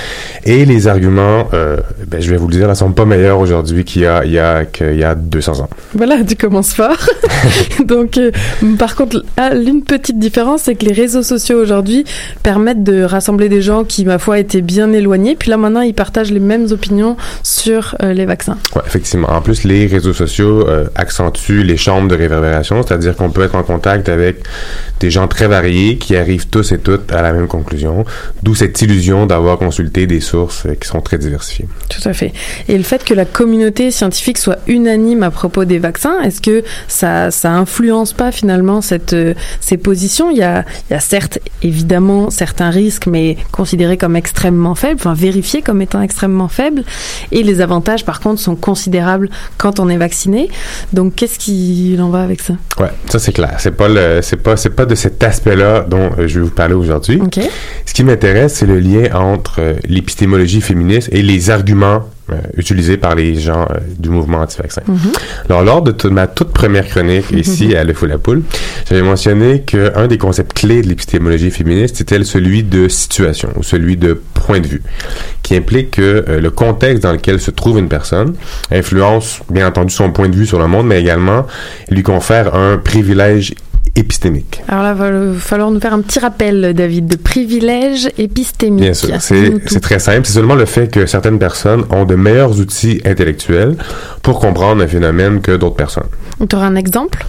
Et les arguments, euh, ben, je vais vous le dire, ne sont pas meilleurs aujourd'hui qu'il y a, il y a, qu'il y a 200 ans. Voilà, tu commences fort. Donc, euh, par contre, ah, l'une petite différence, c'est que les réseaux sociaux aujourd'hui permettent de rassembler des gens qui, ma foi, étaient bien éloignés. Puis là, maintenant, ils partagent les mêmes opinions sur euh, les vaccins. Ouais, effectivement. En plus, les réseaux sociaux accentuent les chambres de réverbération, c'est-à-dire qu'on peut être en contact avec des gens très variés qui arrivent tous et toutes à la même conclusion, d'où cette illusion d'avoir consulté des sources euh, qui sont très diversifiées. Tout à fait. Et le fait que la communauté scientifique soit unanime à propos des vaccins, est-ce que ça, ça influence pas finalement cette, euh, ces positions? Il y, a, il y a certes, évidemment, certains risques, mais considérés comme extrêmement faibles, enfin vérifiés comme étant extrêmement faibles, et les avantages, par contre, sont considérables quand on est vacciné. Donc, qu'est-ce qu'il en va avec ça? Ouais, ça c'est clair. C'est pas le, c'est pas, c'est pas de cet aspect-là dont euh, je vais vous parler aujourd'hui. Ce qui m'intéresse, c'est le lien entre euh, l'épistémologie féministe et les arguments euh, utilisés par les gens euh, du mouvement anti-vaccin. Alors, lors de ma toute première chronique ici à Le Fou la Poule, j'avais mentionné qu'un des concepts clés de l'épistémologie féministe était celui de situation ou celui de point de vue, qui implique que euh, le contexte dans lequel se trouve une personne influence, bien entendu, son point de vue sur le monde, mais également lui confère un privilège épistémique. Alors là, va le- falloir nous faire un petit rappel, David, de privilèges épistémiques. Bien sûr, c'est très simple. C'est seulement le fait que certaines personnes ont de meilleurs outils intellectuels pour comprendre un phénomène que d'autres personnes. Tu auras un exemple?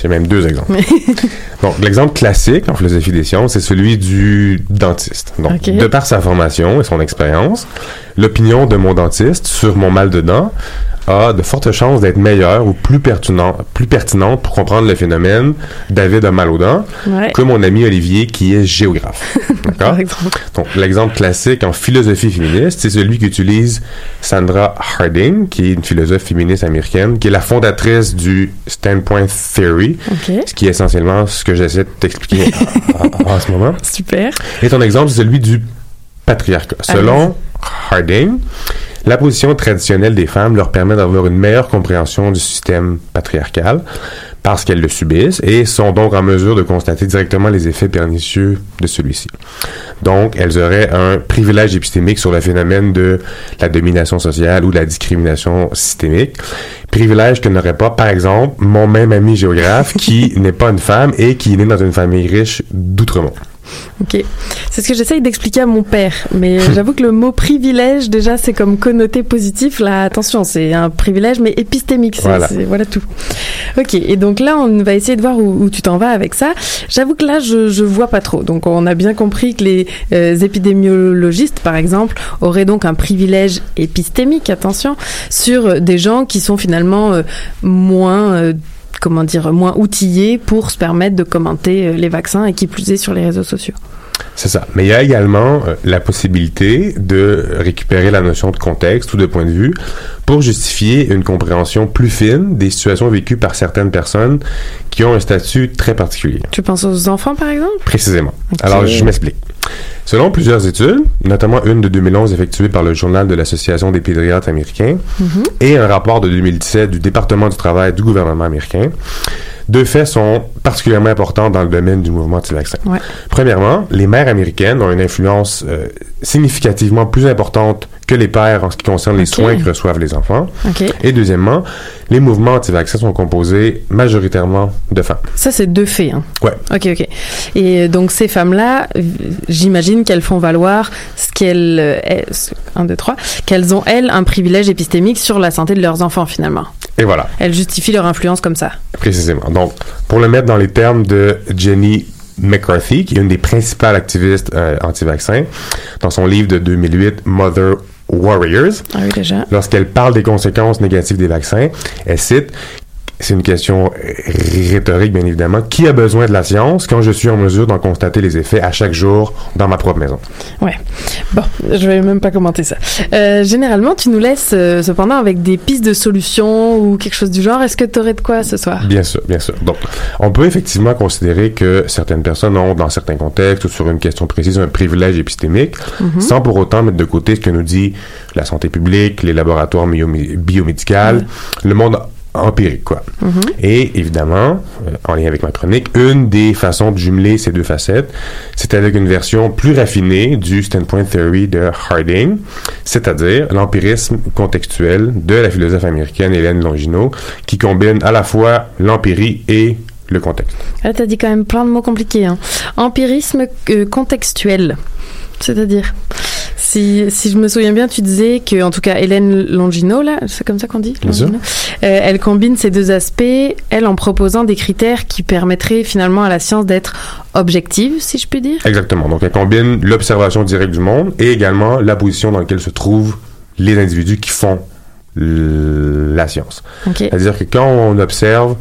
J'ai même deux exemples. Donc, l'exemple classique en philosophie des sciences, c'est celui du dentiste. Donc, de par sa formation et son expérience, l'opinion de mon dentiste sur mon mal de dents a de fortes chances d'être meilleure ou plus, pertinent, plus pertinente pour comprendre le phénomène David a mal aux dents Ouais. que mon ami Olivier qui est géographe. D'accord? Donc, l'exemple classique en philosophie féministe, c'est celui qu'utilise Sandra Harding, qui est une philosophe féministe américaine, qui est la fondatrice du Standpoint Theory, ce qui est essentiellement ce que j'essaie de t'expliquer en, en ce moment. Super. Et ton exemple, c'est celui du patriarcat. Selon Harding, la position traditionnelle des femmes leur permet d'avoir une meilleure compréhension du système patriarcal parce qu'elles le subissent et sont donc en mesure de constater directement les effets pernicieux de celui-ci. Donc, elles auraient un privilège épistémique sur le phénomène de la domination sociale ou de la discrimination systémique. Privilège que n'aurait pas, par exemple, mon même ami géographe qui n'est pas une femme et qui est né dans une famille riche d'Outremont. Ok. C'est ce que j'essaye d'expliquer à mon père. Mais j'avoue que le mot privilège, déjà, c'est comme connoté positif. Là, attention, c'est un privilège, mais épistémique. C'est, Voilà. voilà tout. Ok. Et donc là, on va essayer de voir où, où tu t'en vas avec ça. J'avoue que là, je, je vois pas trop. Donc, on a bien compris que les euh, épidémiologistes, par exemple, auraient donc un privilège épistémique, attention, sur des gens qui sont finalement euh, moins euh, comment dire, moins outillés pour se permettre de commenter euh, les vaccins et qui plus est sur les réseaux sociaux. C'est ça. Mais il y a également euh, la possibilité de récupérer la notion de contexte ou de point de vue pour justifier une compréhension plus fine des situations vécues par certaines personnes qui ont un statut très particulier. Tu penses aux enfants, par exemple? Précisément. Alors, je m'explique. Selon plusieurs études, notamment une de 2011 effectuée par le Journal de l'Association des pédiatres américains Mhm. et un rapport de 2017 du département du travail du gouvernement américain, deux faits sont particulièrement importants dans le domaine du mouvement anti-vaccin. Ouais. Premièrement, les mères américaines ont une influence euh, significativement plus importante que les pères en ce qui concerne les soins que reçoivent les enfants. Et deuxièmement, les mouvements anti-vaccins sont composés majoritairement de femmes. Ça, c'est deux faits. Hein. Ouais. Ok, ok. Et donc ces femmes-là, euh, j'imagine qu'elles font valoir ce qu'elles, euh, un, deux, trois, qu'elles ont elles un privilège épistémique sur la santé de leurs enfants finalement. Et voilà. Elles justifient leur influence comme ça. Précisément. Donc, pour le mettre dans les termes de Jenny McCarthy, qui est une des principales activistes euh, anti-vaccins, dans son livre de 2008, Mother Warriors, Ah oui déjà. lorsqu'elle parle des conséquences négatives des vaccins, elle cite c'est une question rhétorique, bien évidemment. Qui a besoin de la science quand je suis en mesure d'en constater les effets à chaque jour dans ma propre maison? Ouais. Bon, je vais même pas commenter ça. Euh, généralement, tu nous laisses euh, cependant avec des pistes de solutions ou quelque chose du genre. Est-ce que tu aurais de quoi ce soir? Bien sûr, bien sûr. Donc, on peut effectivement considérer que certaines personnes ont, dans certains contextes ou sur une question précise, un privilège épistémique, Mhm. sans pour autant mettre de côté ce que nous dit la santé publique, les laboratoires bio- biomédicaux, le monde empirique, quoi. Mhm. Et évidemment, euh, en lien avec ma chronique, une des façons de jumeler ces deux facettes, c'est avec une version plus raffinée du standpoint theory de Harding, c'est-à-dire l'empirisme contextuel de la philosophe américaine Hélène Longino, qui combine à la fois l'empirie et le contexte. Là, t'as dit quand même plein de mots compliqués. Hein. Empirisme euh, contextuel. C'est-à-dire, si, si je me souviens bien, tu disais que, en tout cas, Hélène Longino, là, c'est comme ça qu'on dit? Euh, Elle combine ces deux aspects, elle en proposant des critères qui permettraient finalement à la science d'être objective, si je puis dire? Exactement. Donc, elle combine l'observation directe du monde et également la position dans laquelle se trouvent les individus qui font la science. C'est-à-dire que quand on observe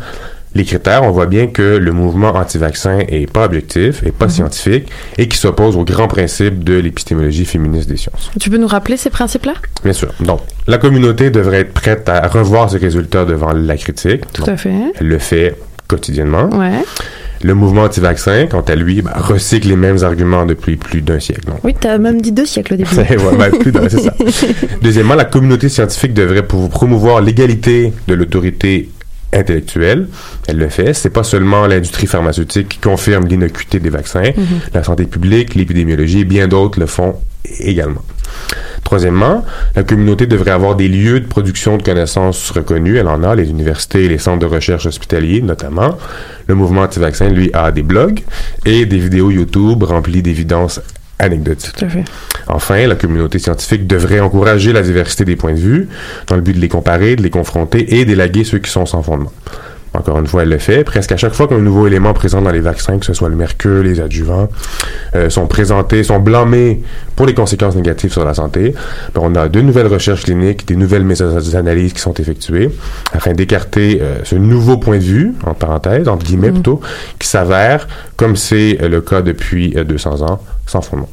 les critères, on voit bien que le mouvement anti-vaccin est pas objectif, est pas scientifique et qui s'oppose aux grands principes de l'épistémologie féministe des sciences. Tu peux nous rappeler ces principes-là? Bien sûr. Donc, la communauté devrait être prête à revoir ses résultats devant la critique. Tout Donc, à fait. Elle le fait quotidiennement. Ouais. Le mouvement anti-vaccin, quant à lui, ben, recycle les mêmes arguments depuis plus d'un siècle. Donc, Oui, t'as même dit deux siècles au début. ouais, ben, plus d'un, c'est ça. Deuxièmement, la communauté scientifique devrait pour promouvoir l'égalité de l'autorité intellectuelle. Elle le fait. C'est pas seulement l'industrie pharmaceutique qui confirme l'innocuité des vaccins. Mhm. La santé publique, l'épidémiologie et bien d'autres le font également. Troisièmement, la communauté devrait avoir des lieux de production de connaissances reconnus. Elle en a, les universités et les centres de recherche hospitaliers notamment. Le mouvement anti-vaccin, lui, a des blogs et des vidéos YouTube remplies d'évidences anecdotiques. Tout à fait. Enfin, la communauté scientifique devrait encourager la diversité des points de vue dans le but de les comparer, de les confronter et d'élaguer ceux qui sont sans fondement. Encore une fois, elle le fait. Presque à chaque fois qu'un nouveau élément présent dans les vaccins, que ce soit le mercure, les adjuvants, euh, sont présentés, sont blâmés pour les conséquences négatives sur la santé, ben, on a de nouvelles recherches cliniques, des nouvelles méta-analyses qui sont effectuées afin d'écarter euh, ce nouveau point de vue, en parenthèse, entre guillemets Mhm. plutôt, qui s'avère, comme c'est euh, le cas depuis euh, 200 ans, sans fondement.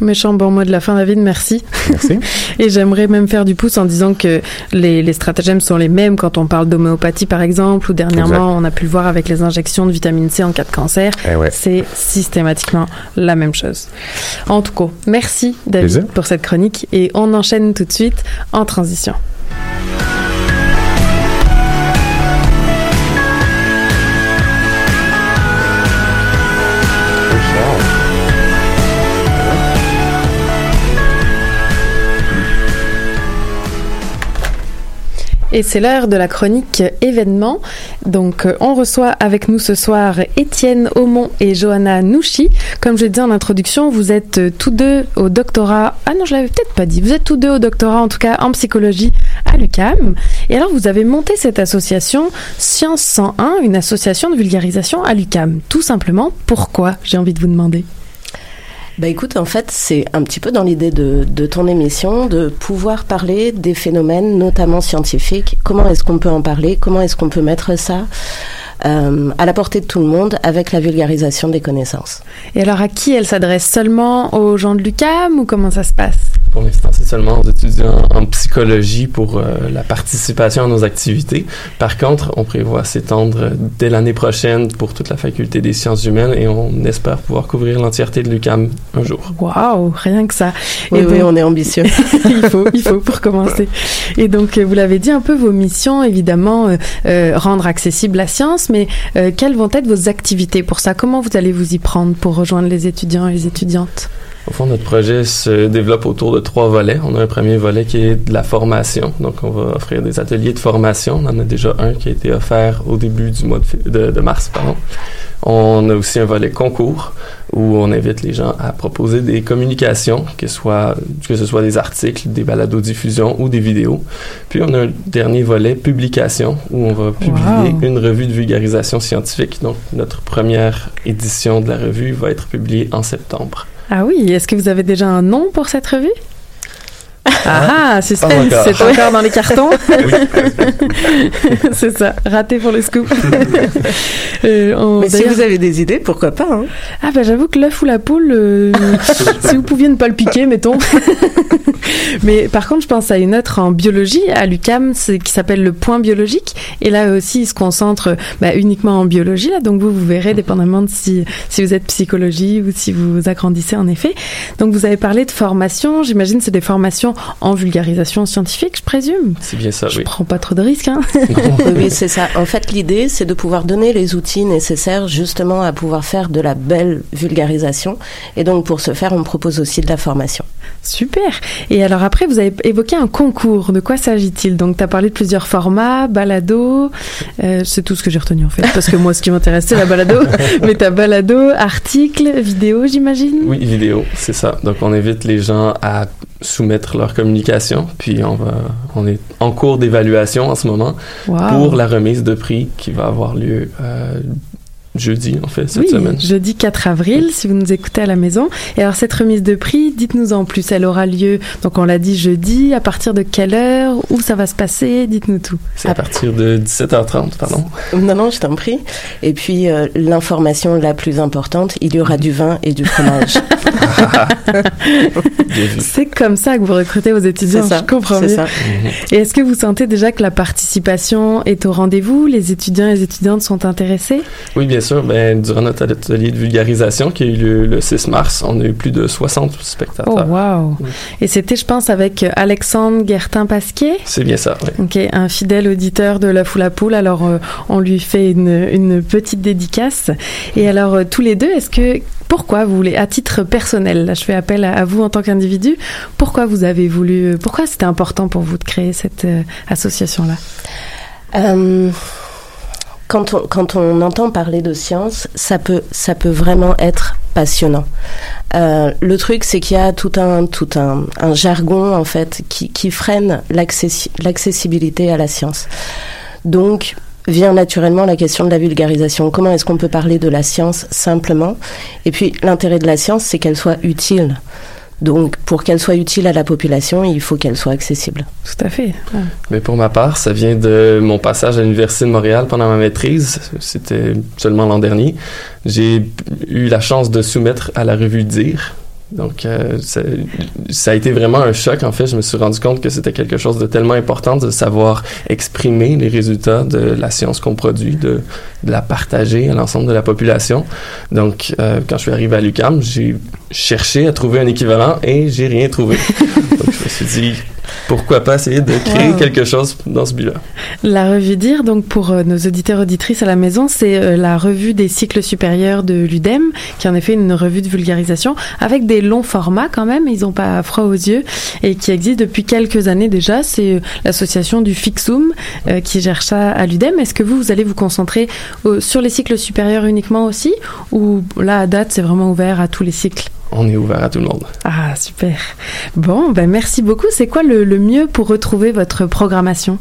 Méchant bon mot de la fin, David, merci. Merci. Et j'aimerais même faire du pouce en disant que les, les stratagèmes sont les mêmes quand on parle d'homéopathie, par exemple, ou dernièrement, Exact. on a pu le voir avec les injections de vitamine C en cas de cancer. Eh ouais. C'est systématiquement la même chose. En tout cas, merci, David, Plaisir. pour cette chronique. Et on enchaîne tout de suite en transition. Et c'est l'heure de la chronique événement. Donc, euh, on reçoit avec nous ce soir Étienne Aumont et Johanna Nouchi. Comme je le disais en introduction, vous êtes euh, tous deux au doctorat. Ah non, je l'avais peut-être pas dit. Vous êtes tous deux au doctorat, en tout cas en psychologie à l'UCAM. Et alors, vous avez monté cette association Science 101, une association de vulgarisation à l'UCAM. Tout simplement, pourquoi J'ai envie de vous demander? Bah écoute, en fait, c'est un petit peu dans l'idée de, de ton émission de pouvoir parler des phénomènes, notamment scientifiques. Comment est-ce qu'on peut en parler? Comment est-ce qu'on peut mettre ça euh, à la portée de tout le monde avec la vulgarisation des connaissances? Et alors à qui elle s'adresse? Seulement aux gens de l'UCAM ou comment ça se passe? Pour l'instant, c'est seulement aux étudiants en psychologie pour euh, la participation à nos activités. Par contre, on prévoit s'étendre dès l'année prochaine pour toute la faculté des sciences humaines et on espère pouvoir couvrir l'entièreté de l'UCAM un jour. Waouh, rien que ça. Oui, oui, on est ambitieux. il faut, il faut pour commencer. Et donc, vous l'avez dit un peu, vos missions, évidemment, euh, euh, rendre accessible la science, mais euh, quelles vont être vos activités pour ça? Comment vous allez vous y prendre pour rejoindre les étudiants et les étudiantes? Au fond, notre projet se développe autour de trois volets. On a un premier volet qui est de la formation. Donc, on va offrir des ateliers de formation. On en a déjà un qui a été offert au début du mois de, de, de mars. Pardon. On a aussi un volet concours où on invite les gens à proposer des communications, que, soit, que ce soit des articles, des balados-diffusions ou des vidéos. Puis on a un dernier volet publication où on va publier wow. une revue de vulgarisation scientifique. Donc notre première édition de la revue va être publiée en septembre. Ah oui, est-ce que vous avez déjà un nom pour cette revue? Ah, ah c'est c'est encore dans les cartons. c'est ça, raté pour le scoop. euh, on, Mais si vous avez des idées, pourquoi pas hein? Ah bah j'avoue que l'œuf ou la poule, euh, si vous pouviez ne pas le piquer, mettons. Mais par contre, je pense à une autre en biologie à l'UCAM qui s'appelle le point biologique. Et là aussi, il se concentre bah, uniquement en biologie. Là, donc vous, vous verrez, dépendamment de si, si vous êtes psychologie ou si vous agrandissez en effet. Donc vous avez parlé de formation. J'imagine c'est des formations en vulgarisation scientifique, je présume. C'est bien ça, je oui. Je prends pas trop de risques, hein. oui, c'est ça. En fait, l'idée, c'est de pouvoir donner les outils nécessaires justement à pouvoir faire de la belle vulgarisation. Et donc, pour ce faire, on propose aussi de la formation. Super. Et alors après, vous avez évoqué un concours. De quoi s'agit-il? Donc, tu as parlé de plusieurs formats, balado. Euh, c'est tout ce que j'ai retenu en fait, parce que moi, ce qui m'intéresse, c'est la balado. Mais tu as balado, article, vidéo, j'imagine? Oui, vidéo, c'est ça. Donc, on invite les gens à soumettre leur communication, puis on va, on est en cours d'évaluation en ce moment wow. pour la remise de prix qui va avoir lieu euh, jeudi, en fait, cette oui, semaine. jeudi 4 avril, si vous nous écoutez à la maison. Et alors, cette remise de prix, dites-nous en plus. Elle aura lieu, donc on l'a dit jeudi, à partir de quelle heure, où ça va se passer, dites-nous tout. C'est à partir de 17h30, pardon. Non, non, je t'en prie. Et puis, euh, l'information la plus importante, il y aura du vin et du fromage. C'est comme ça que vous recrutez vos étudiants, ça, je comprends bien. Ça. Et est-ce que vous sentez déjà que la participation est au rendez-vous? Les étudiants et les étudiantes sont intéressés? Oui, bien sûr. Ben, durant notre atelier de vulgarisation qui a eu lieu le 6 mars, on a eu plus de 60 spectateurs. Oh, wow! Oui. Et c'était, je pense, avec Alexandre Guertin-Pasquier? C'est bien ça, oui. OK, un fidèle auditeur de La Foule à Poule. Alors, euh, on lui fait une, une petite dédicace. Et alors, euh, tous les deux, est-ce que pourquoi vous voulez, à titre personnel, là je fais appel à, à vous en tant qu'individu, pourquoi vous avez voulu, pourquoi c'était important pour vous de créer cette euh, association-là? Euh, quand, on, entend parler de science, ça peut, ça peut vraiment être passionnant. Euh, le truc, c'est qu'il y a tout un, tout un jargon en fait qui, qui freine l'accessibilité à la science. Donc, vient naturellement la question de la vulgarisation. Comment est-ce qu'on peut parler de la science simplement? Et puis l'intérêt de la science, c'est qu'elle soit utile. Donc, pour qu'elle soit utile à la population, il faut qu'elle soit accessible. Tout à fait. Ouais. Mais pour ma part, ça vient de mon passage à l'Université de Montréal pendant ma maîtrise. C'était seulement l'an dernier. J'ai eu la chance de soumettre à la revue Dire, donc, euh, ça, ça, a été vraiment un choc. En fait, je me suis rendu compte que c'était quelque chose de tellement important de savoir exprimer les résultats de la science qu'on produit, de, de, la partager à l'ensemble de la population. Donc, euh, quand je suis arrivé à l'UCAM, j'ai cherché à trouver un équivalent et j'ai rien trouvé. Donc, je me suis dit, pourquoi pas essayer de créer wow. quelque chose dans ce but-là. La revue Dire, donc pour euh, nos auditeurs auditrices à la maison, c'est euh, la revue des cycles supérieurs de l'UDEM, qui en effet une revue de vulgarisation avec des longs formats quand même, ils n'ont pas froid aux yeux, et qui existe depuis quelques années déjà. C'est euh, l'association du Fixum euh, qui gère ça à l'UDEM. Est-ce que vous, vous allez vous concentrer sur les cycles supérieurs uniquement aussi, ou là à date c'est vraiment ouvert à tous les cycles? On est ouvert à tout le monde. Ah, super. Bon, ben merci beaucoup. C'est quoi le, le, mieux pour retrouver votre programmation?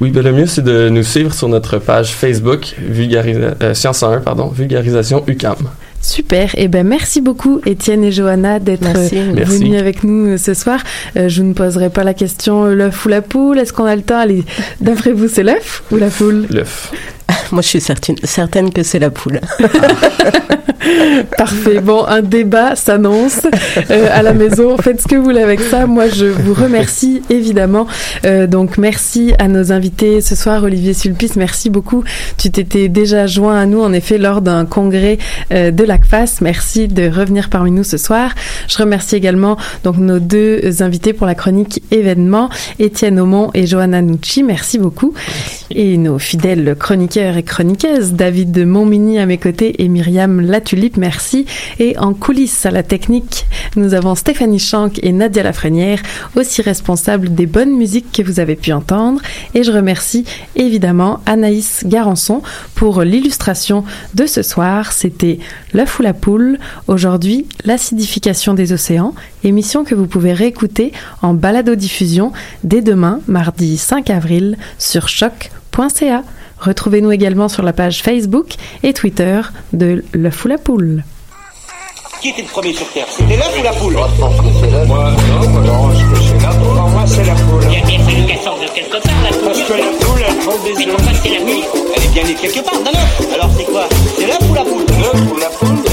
Oui, ben le mieux, c'est de nous suivre sur notre page Facebook, Vulgarisa euh, Science 1, pardon, Vulgarisation UCAM. Super. Et ben merci beaucoup Étienne et Johanna d'être euh, Merci. venus avec nous euh, ce soir. Euh, je ne poserai pas la question l'œuf ou la poule? Est-ce qu'on a le temps? Allez, d'après vous, c'est l'œuf ou la poule L'œuf. Moi, je suis certaine, certaine que c'est la poule. Parfait. Bon, un débat s'annonce euh, à la maison. Faites ce que vous voulez avec ça. Moi, je vous remercie évidemment. Euh, donc, merci à nos invités ce soir, Olivier Sulpice. Merci beaucoup. Tu t'étais déjà joint à nous, en effet, lors d'un congrès euh, de l'ACFAS. Merci de revenir parmi nous ce soir. Je remercie également donc nos deux invités pour la chronique événement, Étienne Aumont et Johanna Nucci. Merci beaucoup. Et nos fidèles chroniqueurs et chroniqueuses, David de Montmini à mes côtés et Myriam Latulipe, merci. Et en coulisses à la technique, nous avons Stéphanie Schank et Nadia Lafrenière, aussi responsables des bonnes musiques que vous avez pu entendre. Et je remercie évidemment Anaïs Garançon pour l'illustration de ce soir. C'était L'œuf ou la poule. Aujourd'hui, l'acidification des océans, émission que vous pouvez réécouter en balado-diffusion dès demain, mardi 5 avril, sur choc.ca. Retrouvez-nous également sur la page Facebook et Twitter de L'œuf ou la poule. Qui était le premier sur Terre? C'était l'œuf ou la poule? Moi, je pense que c'est l'œuf. Moi, non, moi, je pense que c'est la poule. Moi, c'est la poule. Il y a bien fallu qu'elle sorte de quelque part, la poule. Parce que la poule, elle prend des œufs. Mais pourquoi c'est la nuit Elle est bien née quelque part, d'un œuf. Alors, c'est quoi? C'est l'œuf ou la poule? L'œuf ou la poule?